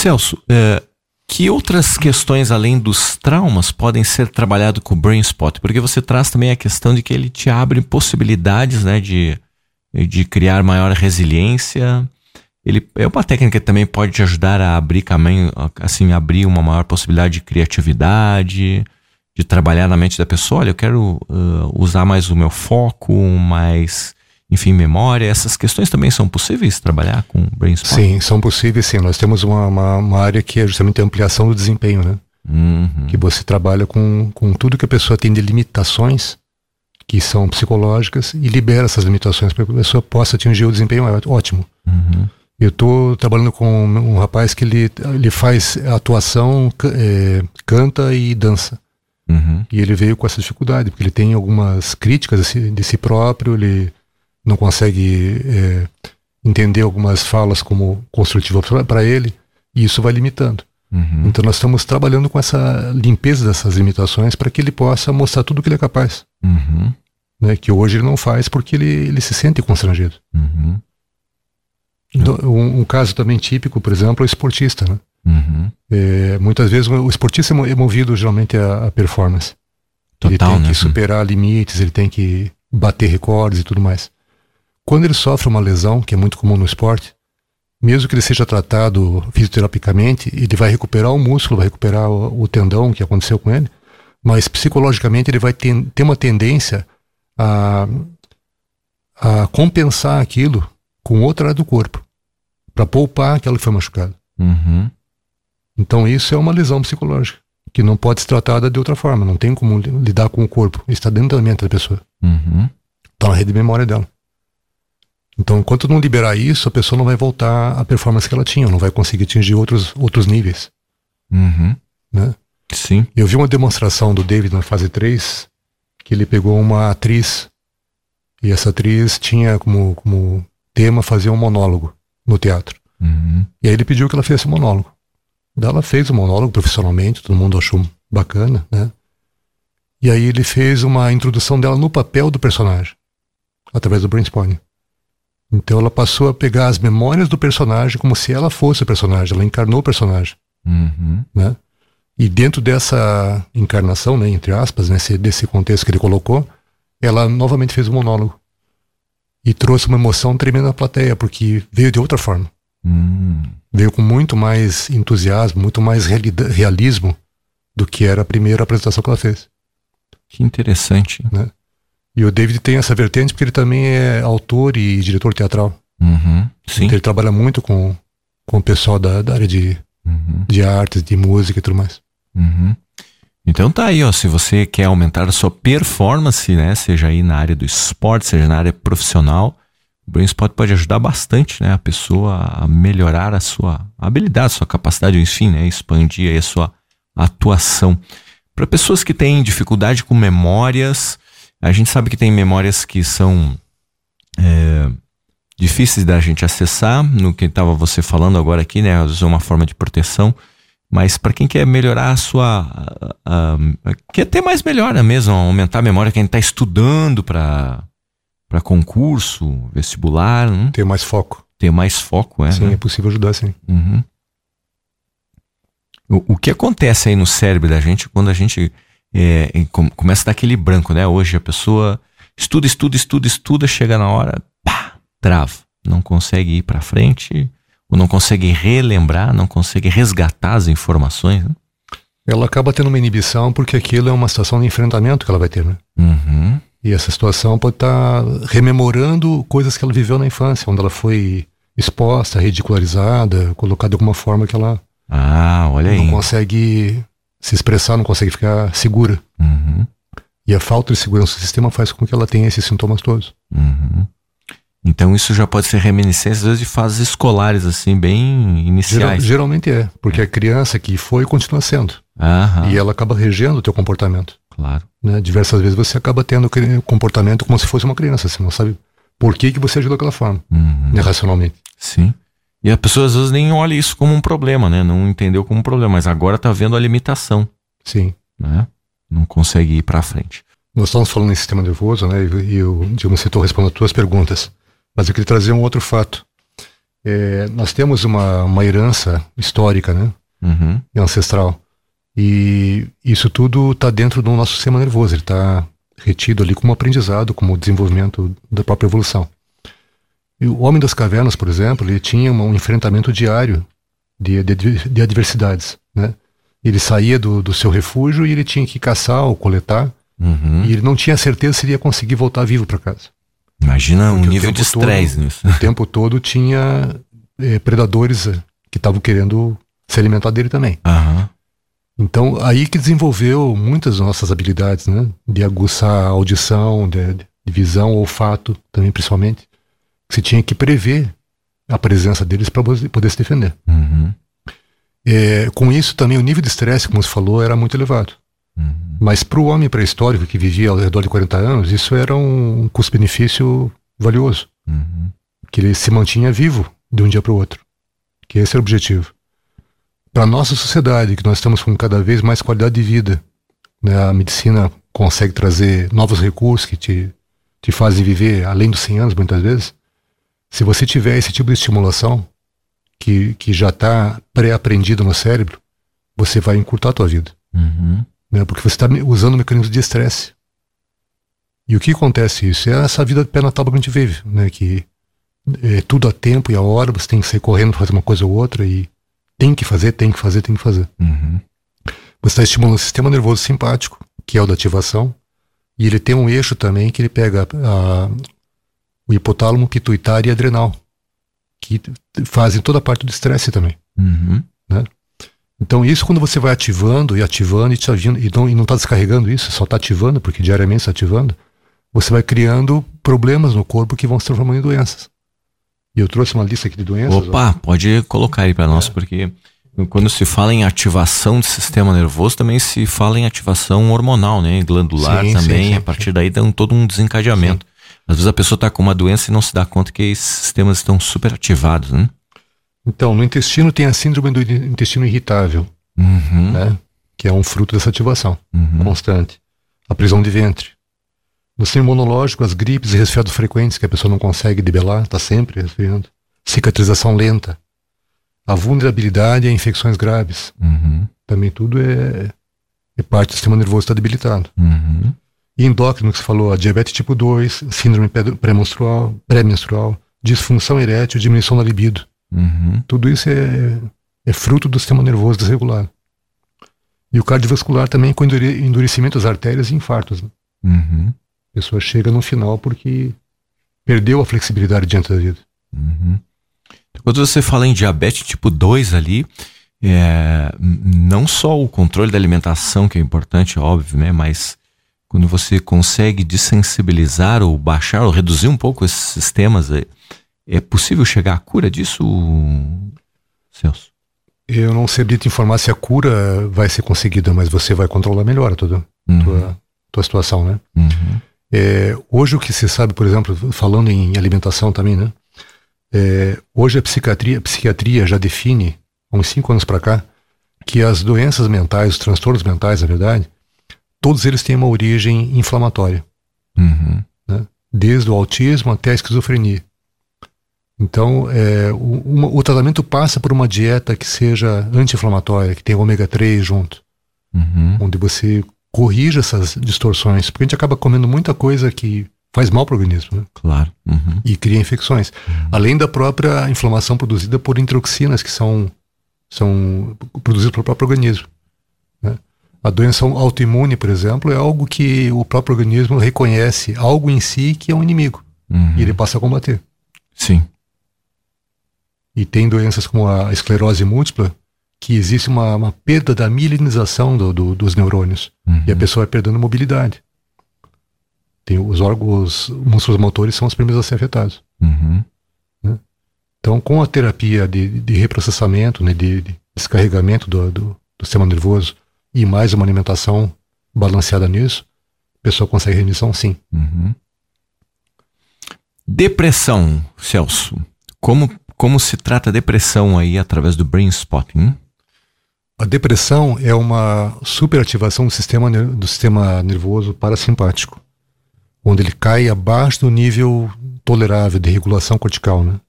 Celso, é, Que outras questões além dos traumas podem ser trabalhado com o Brain Spot? Porque você traz também a questão de que ele te abre possibilidades, né, de, de criar maior resiliência. Ele é uma técnica que também pode te ajudar a abrir caminho, assim, abrir uma maior possibilidade de criatividade, de trabalhar na mente da pessoa. Olha, eu quero uh, usar mais o meu foco, mais enfim, memória, essas questões também são possíveis trabalhar com brainstorm? Sim, são possíveis sim. Nós temos uma, uma, uma área que é justamente a ampliação do desempenho, né? Uhum. Que você trabalha com, com tudo que a pessoa tem de limitações que são psicológicas e libera essas limitações para que a pessoa possa atingir o desempenho ótimo. Uhum. Eu estou trabalhando com um rapaz que ele, ele faz atuação, é, canta e dança. Uhum. E ele veio com essa dificuldade, porque ele tem algumas críticas de si, de si próprio, ele não consegue é, entender algumas falas como construtivas para ele, e isso vai limitando. Uhum. Então nós estamos trabalhando com essa limpeza dessas limitações para que ele possa mostrar tudo o que ele é capaz. Uhum. Né, que hoje ele não faz porque ele, ele se sente constrangido. Uhum. Então, um, um, caso também típico, por exemplo, é o esportista. Né? Uhum. É, muitas vezes o esportista é movido geralmente a, a performance. Total, ele tem né? que superar limites, ele tem que bater recordes e tudo mais. Quando ele sofre uma lesão, que é muito comum no esporte, mesmo que ele seja tratado fisioterapicamente, ele vai recuperar o músculo, vai recuperar o, o tendão que aconteceu com ele, mas psicologicamente ele vai ter, ter uma tendência a, a compensar aquilo com outra área do corpo, para poupar aquela que foi machucada. Uhum. Então isso é uma lesão psicológica, que não pode ser tratada de outra forma, não tem como lidar com o corpo, está dentro da mente da pessoa. Uhum. Está na rede de memória dela. Então, enquanto não liberar isso, a pessoa não vai voltar à performance que ela tinha, não vai conseguir atingir outros, outros níveis. Uhum. Né? Sim. Eu vi uma demonstração do David na fase 3, que ele pegou uma atriz, e essa atriz tinha como, como tema fazer um monólogo no teatro. Uhum. E aí ele pediu que ela fizesse um monólogo. Daí ela fez o um monólogo profissionalmente, todo mundo achou bacana, né? E aí ele fez uma introdução dela no papel do personagem, através do brainstorming. Então ela passou a pegar as memórias do personagem como se ela fosse o personagem, ela encarnou o personagem. Uhum. Né? E dentro dessa encarnação, né, entre aspas, nesse, desse contexto que ele colocou, ela novamente fez um monólogo. E trouxe uma emoção tremenda na plateia, porque veio de outra forma. Uhum. Veio com muito mais entusiasmo, muito mais realismo do que era a primeira apresentação que ela fez. Que interessante. Né? E o David tem essa vertente porque ele também é autor e diretor teatral. Uhum, sim. Então ele trabalha muito com, com o pessoal da, da área de, uhum. de artes, de música e tudo mais. Uhum. Então tá aí, ó, se você quer aumentar a sua performance, né, seja aí na área do esporte, seja na área profissional, o Brainspot pode ajudar bastante, né, a pessoa a melhorar a sua habilidade, a sua capacidade, enfim, né, expandir aí a sua atuação. Para pessoas que têm dificuldade com memórias, a gente sabe que tem memórias que são é, difíceis da gente acessar, no que estava você falando agora aqui, né? Usar uma forma de proteção. Mas para quem quer melhorar a sua. A, a, quer ter mais melhora mesmo, aumentar a memória, quem está estudando para concurso, vestibular. Hum? Ter mais foco. Ter mais foco, é. Sim, né? é possível ajudar, sim. Uhum. O, o que acontece aí no cérebro da gente quando a gente é, começa a dar aquele branco, né? Hoje a pessoa estuda, estuda, estuda, estuda, chega na hora, pá, trava. Não consegue ir para frente, ou não consegue relembrar, não consegue resgatar as informações. Né? Ela acaba tendo uma inibição porque aquilo é uma situação de enfrentamento que ela vai ter, né? Uhum. E essa situação pode estar tá rememorando coisas que ela viveu na infância, onde ela foi exposta, ridicularizada, colocada de alguma forma que ela ah, olha não aí. consegue se expressar, não consegue ficar segura. Uhum. E a falta de segurança do sistema faz com que ela tenha esses sintomas todos. Uhum. Então isso já pode ser reminiscência, às vezes, de fases escolares, assim, bem iniciais. Geral, geralmente é, porque a criança que foi continua sendo. Aham. E ela acaba regendo o teu comportamento. Claro. Né? Diversas vezes você acaba tendo comportamento como se fosse uma criança, você não sabe por que, que você agiu daquela forma, uhum. irracionalmente. Sim. E a pessoa às vezes nem olha isso como um problema, né? Não entendeu como um problema, mas agora tá vendo a limitação. Sim. Né? Não consegue ir para frente. Nós estamos falando em sistema nervoso, né? E, eu, digamos, estou respondendo as tuas perguntas. Mas eu queria trazer um outro fato. É, nós temos uma, uma herança histórica, né? Uhum. É ancestral. E isso tudo está dentro do nosso sistema nervoso, ele está retido ali como aprendizado, como desenvolvimento da própria evolução. E o homem das cavernas, por exemplo, ele tinha um enfrentamento diário de, de, de adversidades, né? Ele saía do, do, seu refúgio e ele tinha que caçar ou coletar, uhum. e ele não tinha certeza se ele ia conseguir voltar vivo para casa. Imagina Porque um nível de estresse nisso. O tempo todo tinha é, predadores eh, que estavam querendo se alimentar dele também. Uhum. Então, aí que desenvolveu muitas nossas habilidades, né? De aguçar a audição, de, de visão, olfato, também principalmente. Você tinha que prever a presença deles para poder se defender. Uhum. É, com isso também o nível de estresse, como você falou, era muito elevado. Uhum. Mas para o homem pré-histórico que vivia ao redor de 40 anos, isso era um custo-benefício valioso. Uhum. Que ele se mantinha vivo de um dia para o outro. Que esse era o objetivo para a nossa sociedade, que nós estamos com cada vez mais qualidade de vida. Né? A medicina consegue trazer novos recursos que te, te fazem viver além dos 100 anos, muitas vezes. Se você tiver esse tipo de estimulação, que, que já está pré-aprendido no cérebro, você vai encurtar a tua vida. Uhum. Né? Porque você está usando o mecanismo de estresse. E o que acontece isso? É essa vida de pé na tábua que a gente vive, né? Que é tudo a tempo e a hora, você tem que sair correndo para fazer uma coisa ou outra e tem que fazer, tem que fazer, tem que fazer. Uhum. Você está estimulando o sistema nervoso simpático, que é o da ativação, e ele tem um eixo também que ele pega a, o hipotálamo, pituitário e adrenal, que fazem toda a parte do estresse também. Uhum. Né? Então, isso quando você vai ativando e ativando e, te avindo, e não está descarregando isso, só está ativando, porque diariamente está ativando, você vai criando problemas no corpo que vão se transformando em doenças. E eu trouxe uma lista aqui de doenças. Opa, ó. pode colocar aí para nós, é. porque quando se fala em ativação do sistema nervoso, também se fala em ativação hormonal, né? Glandular sim, também. Sim, sim, a partir daí tem todo um desencadeamento. Às vezes a pessoa está com uma doença e não se dá conta que esses sistemas estão super ativados, né? Então, no intestino tem a síndrome do intestino irritável, uhum. né? Que é um fruto dessa ativação uhum. constante. A prisão de ventre. No sistema imunológico, as gripes e resfriados frequentes que a pessoa não consegue debelar, está sempre resfriando. Cicatrização lenta. A vulnerabilidade a infecções graves. Uhum. Também tudo é, é parte do sistema nervoso está debilitado. Uhum. E endócrino que você falou, a diabetes tipo 2, síndrome pré-menstrual, pré-menstrual, disfunção erétil, diminuição da libido. Uhum. Tudo isso é, é fruto do sistema nervoso desregulado. E o cardiovascular também com endurecimento das artérias e infartos. Né? Uhum pessoa chega no final porque perdeu a flexibilidade diante da vida. Uhum. Quando você fala em diabetes tipo 2 ali, é, não só o controle da alimentação, que é importante, óbvio, né? Mas quando você consegue desensibilizar ou baixar ou reduzir um pouco esses sistemas, é, possível chegar à cura disso, Celso? Eu não sei te informar se a cura vai ser conseguida, mas você vai controlar melhor a toda uhum. tua, tua situação, né? Uhum. É, hoje o que se sabe, por exemplo, falando em alimentação também, né? É, hoje a psiquiatria, a psiquiatria já define, há uns cinco anos para cá, que as doenças mentais, os transtornos mentais, na verdade, todos eles têm uma origem inflamatória. Uhum. Né? Desde o autismo até a esquizofrenia. Então, é, o, uma, o tratamento passa por uma dieta que seja anti-inflamatória, que tenha ômega 3 junto. Uhum. Onde você corrija essas distorções, porque a gente acaba comendo muita coisa que faz mal para o organismo, né? Claro. Uhum. E cria infecções. Uhum. Além da própria inflamação produzida por introxinas que são, são produzidas pelo próprio organismo. A doença autoimune, por exemplo, é algo que o próprio organismo reconhece algo em si que é um inimigo. Uhum. E ele passa a combater. Sim. E tem doenças como a esclerose múltipla, que existe uma, uma perda da mielinização do, do, dos neurônios uhum. e a pessoa vai perdendo mobilidade. Tem os órgãos, músculos motores são os primeiros a ser afetados. Uhum. Né? Então, com a terapia de, de reprocessamento, né, de, de descarregamento do, do, do, sistema nervoso e mais uma alimentação balanceada nisso, a pessoa consegue remissão sim. Uhum. Depressão, Celso. Como, como se trata a depressão aí através do brain spotting? A depressão é uma superativação do sistema, do sistema nervoso parasimpático, onde ele cai abaixo do nível tolerável de regulação cortical. Né?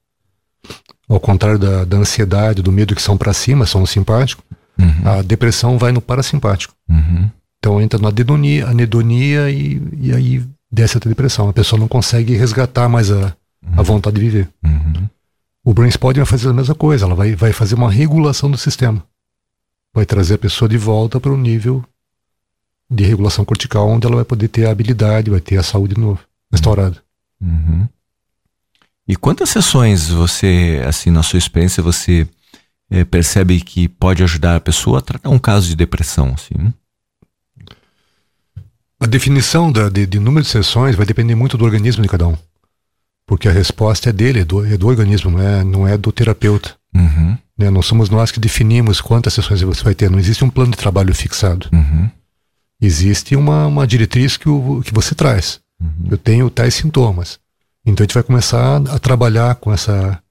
Ao contrário da, da ansiedade, do medo que são para cima, são simpático, Uhum. A depressão vai no parasimpático. Uhum. Então entra na anedonia, anedonia e, e aí desce a depressão. A pessoa não consegue resgatar mais a, a vontade de viver. Uhum. O brain spotting vai fazer a mesma coisa, ela vai, vai fazer uma regulação do sistema. Vai trazer a pessoa de volta para o nível de regulação cortical, onde ela vai poder ter a habilidade, vai ter a saúde de novo, restaurada. Uhum. E quantas sessões você, assim, na sua experiência, você é, percebe que pode ajudar a pessoa a tratar um caso de depressão, assim? A definição da, de, de, número de sessões vai depender muito do organismo de cada um. Porque a resposta é dele, é do, é do organismo, não é, não é do terapeuta. Uhum. Né? Não somos nós que definimos quantas sessões você vai ter. Não existe um plano de trabalho fixado. Uhum. Existe uma, uma diretriz que, o, que você traz. Uhum. Eu tenho tais sintomas. Então a gente vai começar a trabalhar com essa,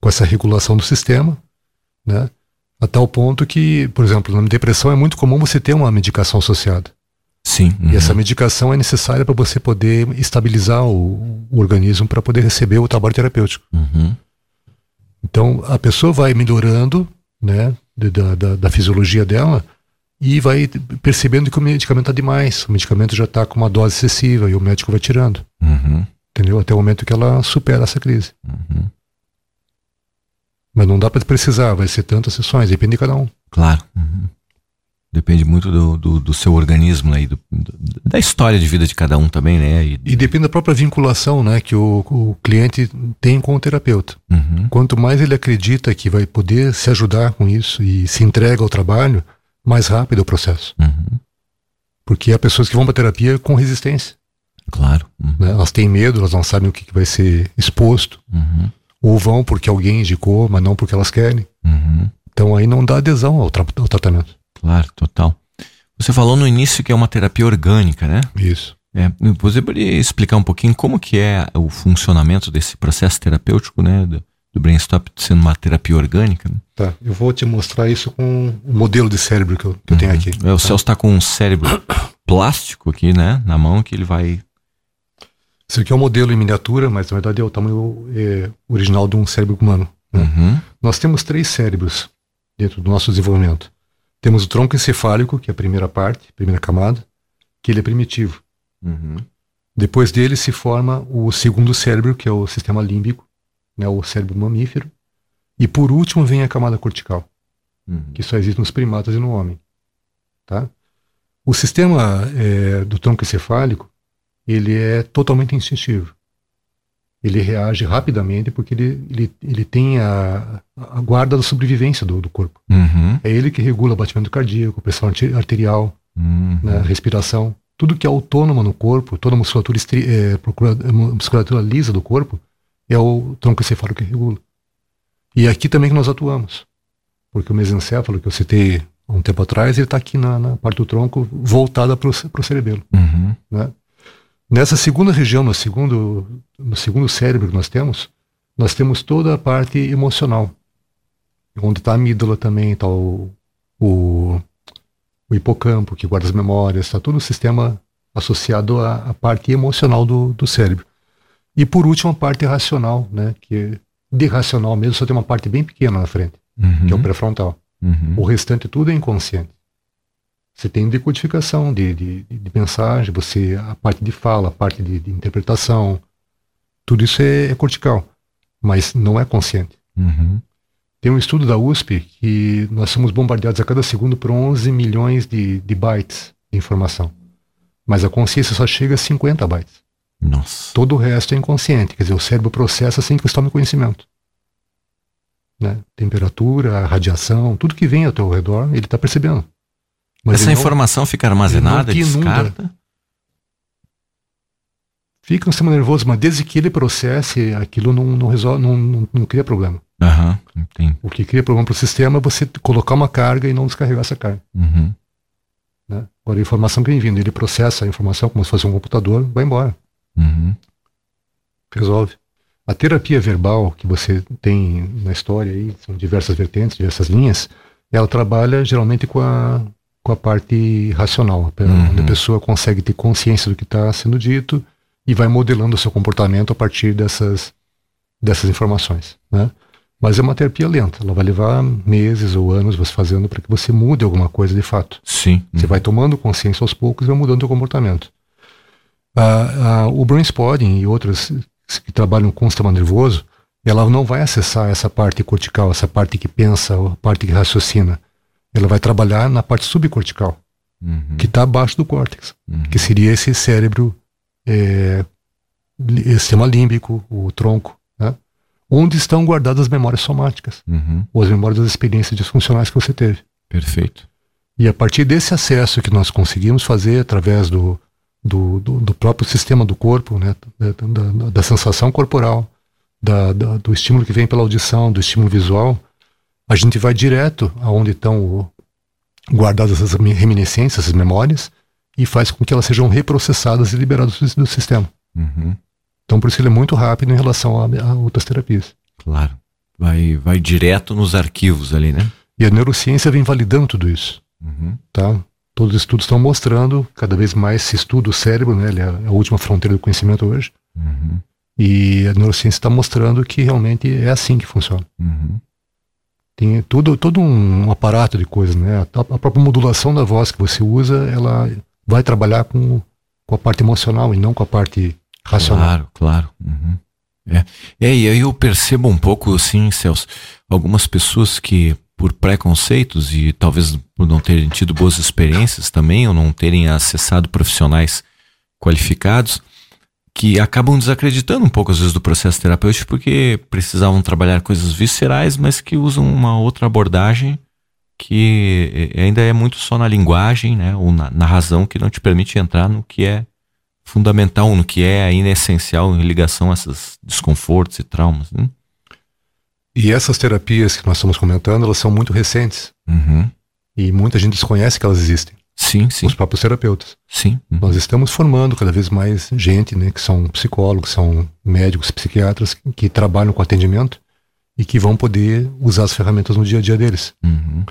com essa regulação do sistema, né? A tal ponto que, por exemplo, na depressão é muito comum você ter uma medicação associada. Sim. Uhum. E essa medicação é necessária para você poder estabilizar o, o organismo para poder receber o trabalho terapêutico. Uhum. Então a pessoa vai melhorando, né, da, da, da fisiologia dela e vai percebendo que o medicamento está demais. O medicamento já está com uma dose excessiva e o médico vai tirando. Uhum. Entendeu? Até o momento que ela supera essa crise. Uhum. Mas não dá para precisar, vai ser tantas sessões, depende de cada um. Claro. Uhum. Depende muito do, do, do, seu organismo aí, do, do, da história de vida de cada um também, né? E, e depende da própria vinculação né, que o, o cliente tem com o terapeuta. Uhum. Quanto mais ele acredita que vai poder se ajudar com isso e se entrega ao trabalho, mais rápido é o processo. Uhum. Porque há pessoas que vão para terapia com resistência. Claro. Uhum. Né? Elas têm medo, elas não sabem o que, que vai ser exposto. Uhum. Ou vão porque alguém indicou, mas não porque elas querem. Uhum. Então aí não dá adesão ao, tra ao tratamento. Claro, total. Você falou no início que é uma terapia orgânica, né? Isso. É, você poderia explicar um pouquinho como que é o funcionamento desse processo terapêutico, né? Do, do Brainstop sendo uma terapia orgânica? Né? Tá, eu vou te mostrar isso com o modelo de cérebro que eu, que eu tenho aqui. É, o tá? Celso está com um cérebro plástico aqui, né? Na mão que ele vai isso aqui é um modelo em miniatura, mas na verdade é o tamanho é, original de um cérebro humano. Né? Uhum. Nós temos três cérebros dentro do nosso desenvolvimento. Temos o tronco encefálico, que é a primeira parte, primeira camada, que ele é primitivo. Uhum. Depois dele se forma o segundo cérebro, que é o sistema límbico, né, o cérebro mamífero. E por último vem a camada cortical, uhum. que só existe nos primatas e no homem. Tá? O sistema é, do tronco encefálico ele é totalmente instintivo. Ele reage rapidamente porque ele, ele, ele tem a, a guarda da sobrevivência do, do corpo. Uhum. É ele que regula batimento cardíaco, pressão arterial, uhum. né, respiração. Tudo que é autônomo no corpo, toda a musculatura, é, a musculatura lisa do corpo, é o tronco encefálico que regula. E é aqui também que nós atuamos. Porque o mesencéfalo que eu citei há um tempo atrás, ele está aqui na, na, parte do tronco voltada para o cerebelo. Uhum. Né? Nessa segunda região, no segundo, no segundo cérebro que nós temos, nós temos toda a parte emocional. Onde está a amígdala também, está o, o, o, hipocampo, que guarda as memórias, está todo o sistema associado à, à, parte emocional do, do cérebro. E por último, a parte racional, né, que de racional mesmo só tem uma parte bem pequena na frente, uhum. que é o pré-frontal. Uhum. O restante tudo é inconsciente. Você tem decodificação de, de, de, mensagem, você a parte de fala, a parte de, de interpretação, tudo isso é, é, cortical, mas não é consciente. Uhum. Tem um estudo da USP que nós somos bombardeados a cada segundo por 11 milhões de, de bytes de informação, mas a consciência só chega a 50 bytes. Nossa. Todo o resto é inconsciente, quer dizer, o cérebro processa sem que você tome conhecimento. Né? Temperatura, radiação, tudo que vem ao teu redor, ele está percebendo. Mas Essa informação fica armazenada, descarta? Fica um sistema nervoso, mas desde que ele processe, aquilo não, não resolve, não, não, não cria problema. Uhum, o que cria problema para o sistema é você colocar uma carga e não descarregar essa carga. Uhum. Né? Agora, a informação que vem vindo, ele processa a informação como se fosse um computador, vai embora. Uhum. Resolve. A terapia verbal que você tem na história aí, são diversas vertentes, diversas linhas, ela trabalha geralmente com a com a parte racional, uhum. onde a pessoa consegue ter consciência do que está sendo dito e vai modelando o seu comportamento a partir dessas, dessas informações. Né? Mas é uma terapia lenta, ela vai levar meses ou anos você fazendo para que você mude alguma coisa de fato. Sim. Você vai tomando consciência aos poucos e vai mudando o comportamento. Ah, ah, o e outras que trabalham com o sistema nervoso, ela não vai acessar essa parte cortical, essa parte que pensa, a parte que raciocina. Ela vai trabalhar na parte subcortical, uhum. que está abaixo do córtex, uhum. que seria esse cérebro, é, sistema límbico, o tronco, né? onde estão guardadas as memórias somáticas, uhum. ou as memórias das experiências disfuncionais que você teve. Perfeito. E a partir desse acesso que nós conseguimos fazer através do, do, do, do próprio sistema do corpo, né? da, da, da sensação corporal, da, da, do estímulo que vem pela audição, do estímulo visual, a gente vai direto aonde estão guardadas essas reminiscências, essas memórias, e faz com que elas sejam reprocessadas e liberadas do, sistema. Uhum. Então, por isso ele é muito rápido em relação a, a, outras terapias. Claro. Vai, vai direto nos arquivos ali, né? E a neurociência vem validando tudo isso. Uhum. Tá? Todos os estudos estão mostrando, cada vez mais se estuda o cérebro, né? Ele é a última fronteira do conhecimento hoje. Uhum. E a neurociência está mostrando que realmente é assim que funciona. Uhum. Tem tudo, todo um aparato de coisas, né? A, a, própria modulação da voz que você usa, ela vai trabalhar com, com a parte emocional e não com a parte racional. Claro, claro. Uhum. É. é, e aí eu percebo um pouco, assim, Celso, algumas pessoas que, por preconceitos e talvez por não terem tido boas experiências também, ou não terem acessado profissionais qualificados, que acabam desacreditando um pouco às vezes do processo terapêutico porque precisavam trabalhar coisas viscerais, mas que usam uma outra abordagem que ainda é muito só na linguagem, né, ou na, na razão que não te permite entrar no que é fundamental, no que é ainda essencial em ligação a esses desconfortos e traumas. Né? E essas terapias que nós estamos comentando, elas são muito recentes. Uhum. E muita gente desconhece que elas existem. Sim, sim. Os próprios terapeutas. Sim. Uhum. Nós estamos formando cada vez mais gente, né, que são psicólogos, são médicos, psiquiatras que trabalham com atendimento e que vão poder usar as ferramentas no dia a dia deles. Uhum.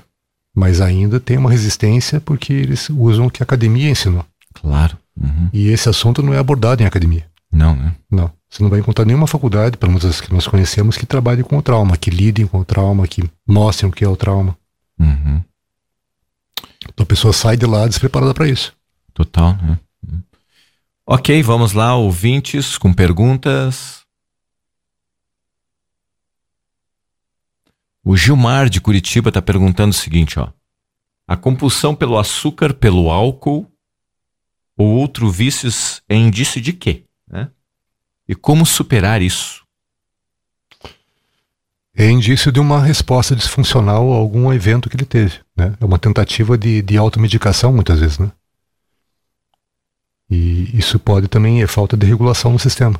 Mas ainda tem uma resistência porque eles usam o que a academia ensinou. Claro. Uhum. E esse assunto não é abordado em academia. Não, né? Não. Você não vai encontrar nenhuma faculdade, pelo menos as que nós conhecemos, que trabalhe com o trauma, que lidem com o trauma, que mostrem o que é o trauma. Uhum. Então a pessoa sai de lá despreparada para isso. Total, né? Ok, vamos lá, ouvintes com perguntas. O Gilmar de Curitiba está perguntando o seguinte, ó. A compulsão pelo açúcar, pelo álcool ou outro vícios é indício de quê? Né? E como superar isso? É indício de uma resposta disfuncional a algum evento que ele teve. Né? É uma tentativa de, de automedicação, muitas vezes. Né? E isso pode também é falta de regulação no sistema.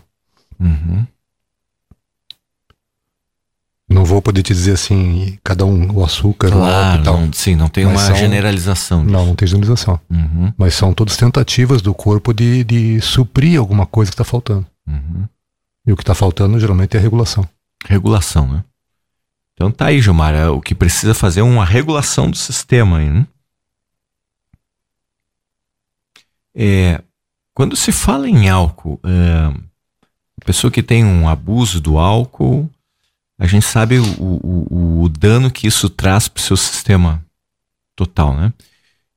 Uhum. Não vou poder te dizer assim, cada um, o açúcar, claro, o e tal. Não, sim, não tem Mas uma são, generalização. Disso. Não, não tem generalização. Uhum. Mas são todas tentativas do corpo de, de suprir alguma coisa que está faltando. Uhum. E o que está faltando geralmente é a regulação. Regulação, né? Então tá aí, Gilmar, é o que precisa fazer é uma regulação do sistema aí, né? É, quando se fala em álcool, é, pessoa que tem um abuso do álcool, a gente sabe o, o, o dano que isso traz para o seu sistema total, né?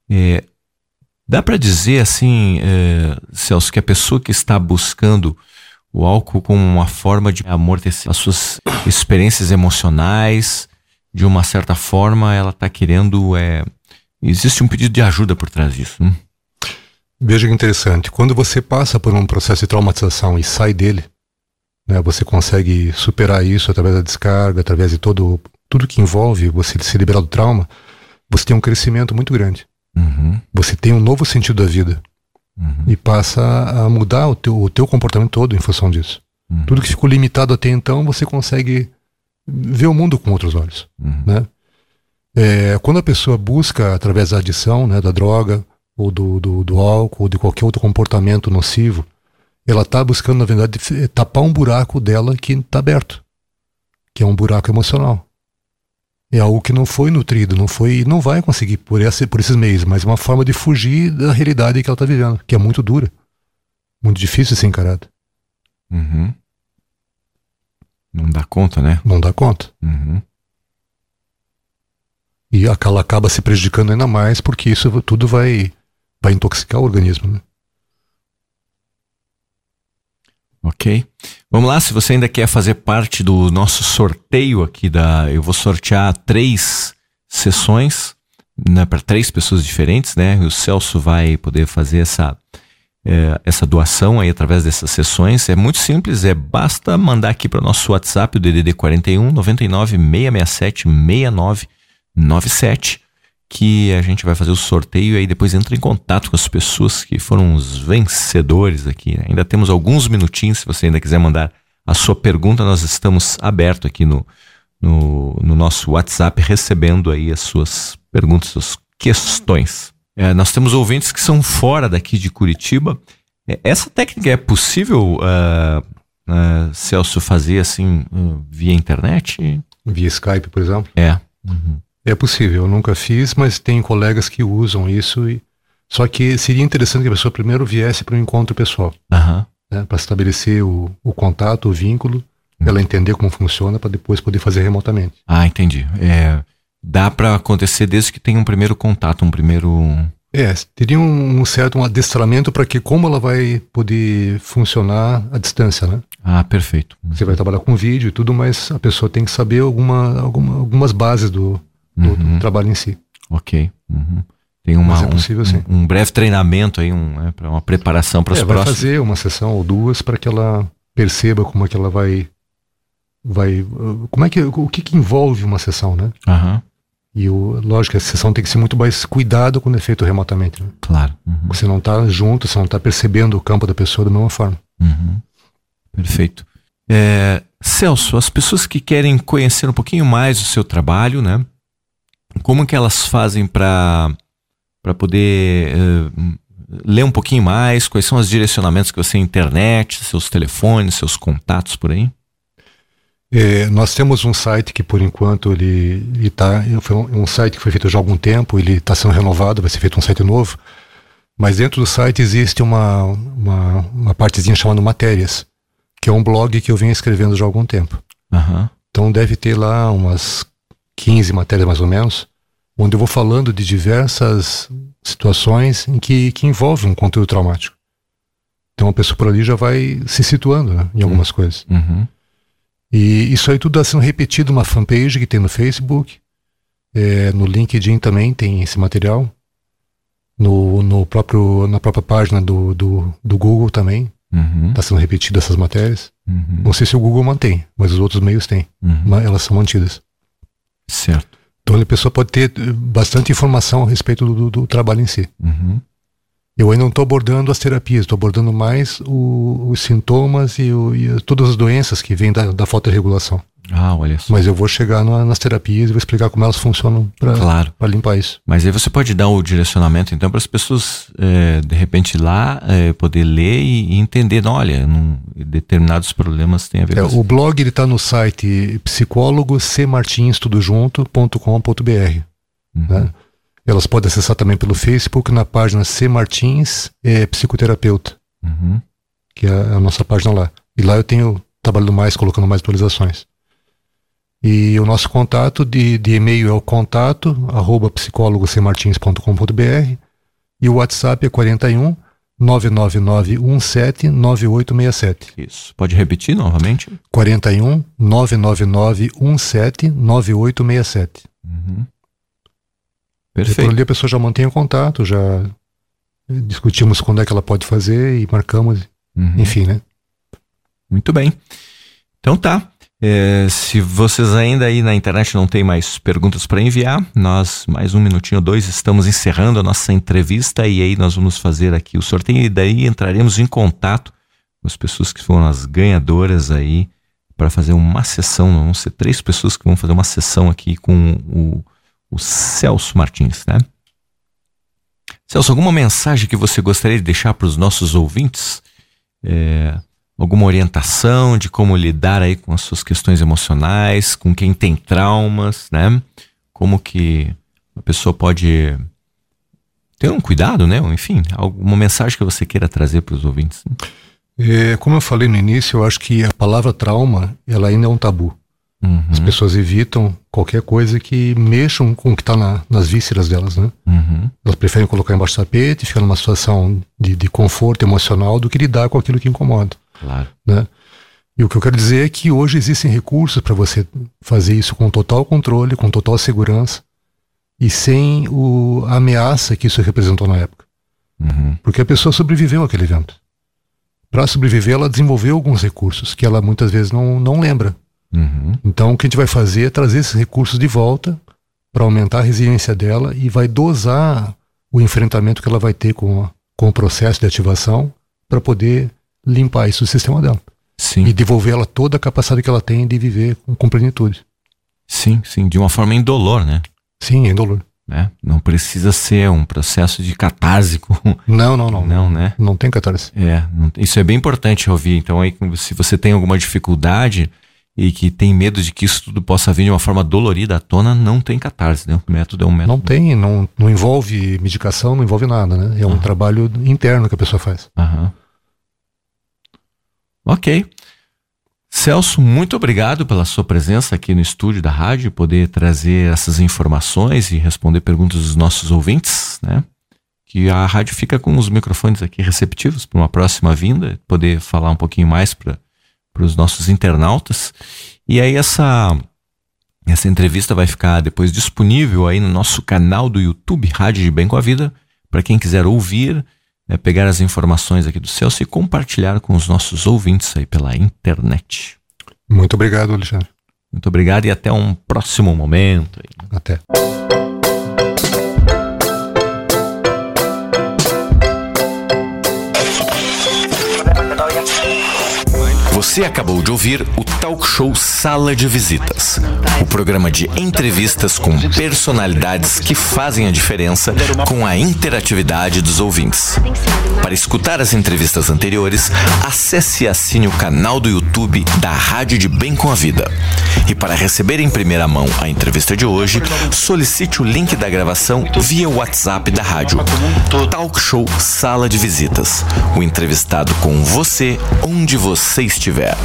É, dá para dizer assim, é, Celso, que a pessoa que está buscando o álcool como uma forma de amortecer as suas experiências emocionais. De uma certa forma, ela está querendo. É... Existe um pedido de ajuda por trás disso. Né? Veja que interessante. Quando você passa por um processo de traumatização e sai dele, né, você consegue superar isso através da descarga, através de todo tudo que envolve você se liberar do trauma. Você tem um crescimento muito grande. Uhum. Você tem um novo sentido da vida. Uhum. E passa a mudar o teu, o teu comportamento todo em função disso. Uhum. Tudo que ficou limitado até então, você consegue ver o mundo com outros olhos. Uhum. Né? É, quando a pessoa busca, através da adição, né, da droga, ou do, do, do álcool, ou de qualquer outro comportamento nocivo, ela está buscando, na verdade, tapar um buraco dela que está aberto, que é um buraco emocional é algo que não foi nutrido, não foi não vai conseguir por, essa, por esses meios, mas é uma forma de fugir da realidade que ela está vivendo, que é muito dura, muito difícil de ser encarada. Uhum. Não dá conta, né? Não dá conta. Uhum. E ela acaba se prejudicando ainda mais porque isso tudo vai, vai intoxicar o organismo, né? Ok. Vamos lá, se você ainda quer fazer parte do nosso sorteio aqui da. Eu vou sortear três sessões né, para três pessoas diferentes, né? O Celso vai poder fazer essa, é, essa doação aí através dessas sessões. É muito simples, é basta mandar aqui para o nosso WhatsApp, o DDD 41 99 667 6997, que a gente vai fazer o sorteio e aí depois entra em contato com as pessoas que foram os vencedores aqui. Né? Ainda temos alguns minutinhos, se você ainda quiser mandar a sua pergunta, nós estamos abertos aqui no, no, no nosso WhatsApp recebendo aí as suas perguntas, suas questões. É, nós temos ouvintes que são fora daqui de Curitiba. É, essa técnica é possível, uh, uh, Celso, fazer assim uh, via internet? Via Skype, por exemplo? É. Uhum. É possível, eu nunca fiz, mas tem colegas que usam isso. E... Só que seria interessante que a pessoa primeiro viesse para um encontro pessoal. Uhum. Né, para estabelecer o, o contato, o vínculo ela entender como funciona para depois poder fazer remotamente. Ah, entendi. É, dá para acontecer desde que tenha um primeiro contato, um primeiro. É, teria um, um certo um adestramento para que como ela vai poder funcionar à distância, né? Ah, perfeito. Você vai trabalhar com vídeo e tudo, mas a pessoa tem que saber alguma, alguma algumas bases do, do, uhum. do, trabalho em si. Ok. Uhum. Tem uma, é possível, um, um, breve treinamento aí, um, é, para uma preparação para os é, próximos. Vai fazer uma sessão ou duas para que ela perceba como é que ela vai vai como é que o que, que envolve uma sessão, né? Uhum. E o, lógico, a sessão tem que ser muito mais cuidado quando é feito remotamente. Né? Claro. Uhum. Você não está junto, você não está percebendo o campo da pessoa da mesma forma. Uhum. Perfeito. É, Celso, as pessoas que querem conhecer um pouquinho mais o seu trabalho, né? Como que elas fazem para poder uh, ler um pouquinho mais? Quais são os direcionamentos que você tem internet, seus telefones, seus contatos por aí? É, nós temos um site que por enquanto ele está foi um, um, site que foi feito já há algum tempo, ele está sendo renovado, vai ser feito um site novo. Mas dentro do site existe uma, uma, uma partezinha chamada matérias, que é um blog que eu venho escrevendo já há algum tempo. Uhum. Então deve ter lá umas 15 matérias mais ou menos, onde eu vou falando de diversas situações em que, que envolve um conteúdo traumático. Então a pessoa por ali já vai se situando né, em algumas uhum. coisas. Uhum. E isso aí tudo está sendo repetido numa fanpage que tem no Facebook. É, no LinkedIn também tem esse material. No, no próprio, na própria página do, do, do Google também. Está uhum. sendo repetido essas matérias. Uhum. Não sei se o Google mantém, mas os outros meios têm. Uhum. Mas elas são mantidas. Certo. Então a pessoa pode ter bastante informação a respeito do, do, do trabalho em si. Uhum. Eu ainda não estou abordando as terapias, estou abordando mais o, os sintomas e, o, e, todas as doenças que vêm da, da falta de regulação. Ah, olha só. Mas eu vou chegar na, nas terapias e vou explicar como elas funcionam para claro. limpar isso. Mas aí você pode dar o direcionamento, então, para as pessoas, é, de repente, lá é, poder ler e, e entender, não, olha, num, determinados problemas têm a ver é, com O blog está no site psicólogocmartins.com.br. Uhum. Né? Elas podem acessar também pelo Facebook na página C Martins é, Psicoterapeuta, uhum. que é a nossa página lá. E lá eu tenho trabalhando mais, colocando mais atualizações. E o nosso contato de, de e-mail é o contato arroba psicólogocmartins.com.br e o WhatsApp é 41 99917 9867. Isso. Pode repetir novamente? 41 99917 9867. Uhum. Perfeito. E por ali a pessoa já mantém o contato, já discutimos quando é que ela pode fazer e marcamos, uhum. enfim, né? Muito bem. Então tá. É, se vocês ainda aí na internet não tem mais perguntas para enviar, nós, mais um minutinho ou dois, estamos encerrando a nossa entrevista e aí nós vamos fazer aqui o sorteio e daí entraremos em contato com as pessoas que foram as ganhadoras aí para fazer uma sessão. Vão ser três pessoas que vão fazer uma sessão aqui com o o Celso Martins, né? Celso, alguma mensagem que você gostaria de deixar para os nossos ouvintes? É, alguma orientação de como lidar aí com as suas questões emocionais, com quem tem traumas, né? Como que a pessoa pode ter um cuidado, né? Enfim, alguma mensagem que você queira trazer para os ouvintes? Né? É, como eu falei no início, eu acho que a palavra trauma, ela ainda é um tabu. Uhum. As pessoas evitam qualquer coisa que mexam com o que está na, nas vísceras delas, né? Uhum. Elas preferem colocar embaixo do tapete, ficar numa situação de, de conforto emocional do que lidar com aquilo que incomoda. Claro. Né? E o que eu quero dizer é que hoje existem recursos para você fazer isso com total controle, com total segurança e sem o, a ameaça que isso representou na época. Uhum. Porque a pessoa sobreviveu àquele evento. Para sobreviver, ela desenvolveu alguns recursos que ela muitas vezes não, não lembra. Uhum. Então, o que a gente vai fazer é trazer esses recursos de volta para aumentar a resiliência dela e vai dosar o enfrentamento que ela vai ter com, a, com o processo de ativação para poder limpar isso do sistema dela. Sim. E devolver ela toda a capacidade que ela tem de viver com, com plenitude. Sim, sim, de uma forma indolor, né? Sim, indolor. É, não precisa ser um processo de catarse. Não, não, não. Não, né? Não tem catarse. É, não, isso é bem importante ouvir. Então, aí, se você tem alguma dificuldade, e que tem medo de que isso tudo possa vir de uma forma dolorida à tona, não tem catarse, né? O método é um método. Não tem, não, não envolve medicação, não envolve nada, né? É um trabalho interno que a pessoa faz. Aham. Ok. Celso, muito obrigado pela sua presença aqui no estúdio da rádio, poder trazer essas informações e responder perguntas dos nossos ouvintes, né? Que a rádio fica com os microfones aqui receptivos para uma próxima vinda, poder falar um pouquinho mais para os nossos internautas. E aí essa essa entrevista vai ficar depois disponível aí no nosso canal do YouTube Rádio de Bem com a Vida para quem quiser ouvir, né, pegar as informações aqui do Celso e compartilhar com os nossos ouvintes aí pela internet. Muito obrigado, Alexandre. Muito obrigado e até um próximo momento. Até. Você acabou de ouvir o Talk Show Sala de Visitas, o programa de entrevistas com personalidades que fazem a diferença com a interatividade dos ouvintes. Para escutar as entrevistas anteriores, acesse e assine o canal do YouTube da Rádio de Bem com a Vida. E para receber em primeira mão a entrevista de hoje, solicite o link da gravação via WhatsApp da rádio. Talk Show Sala de Visitas. O entrevistado com você onde você estiver Vet.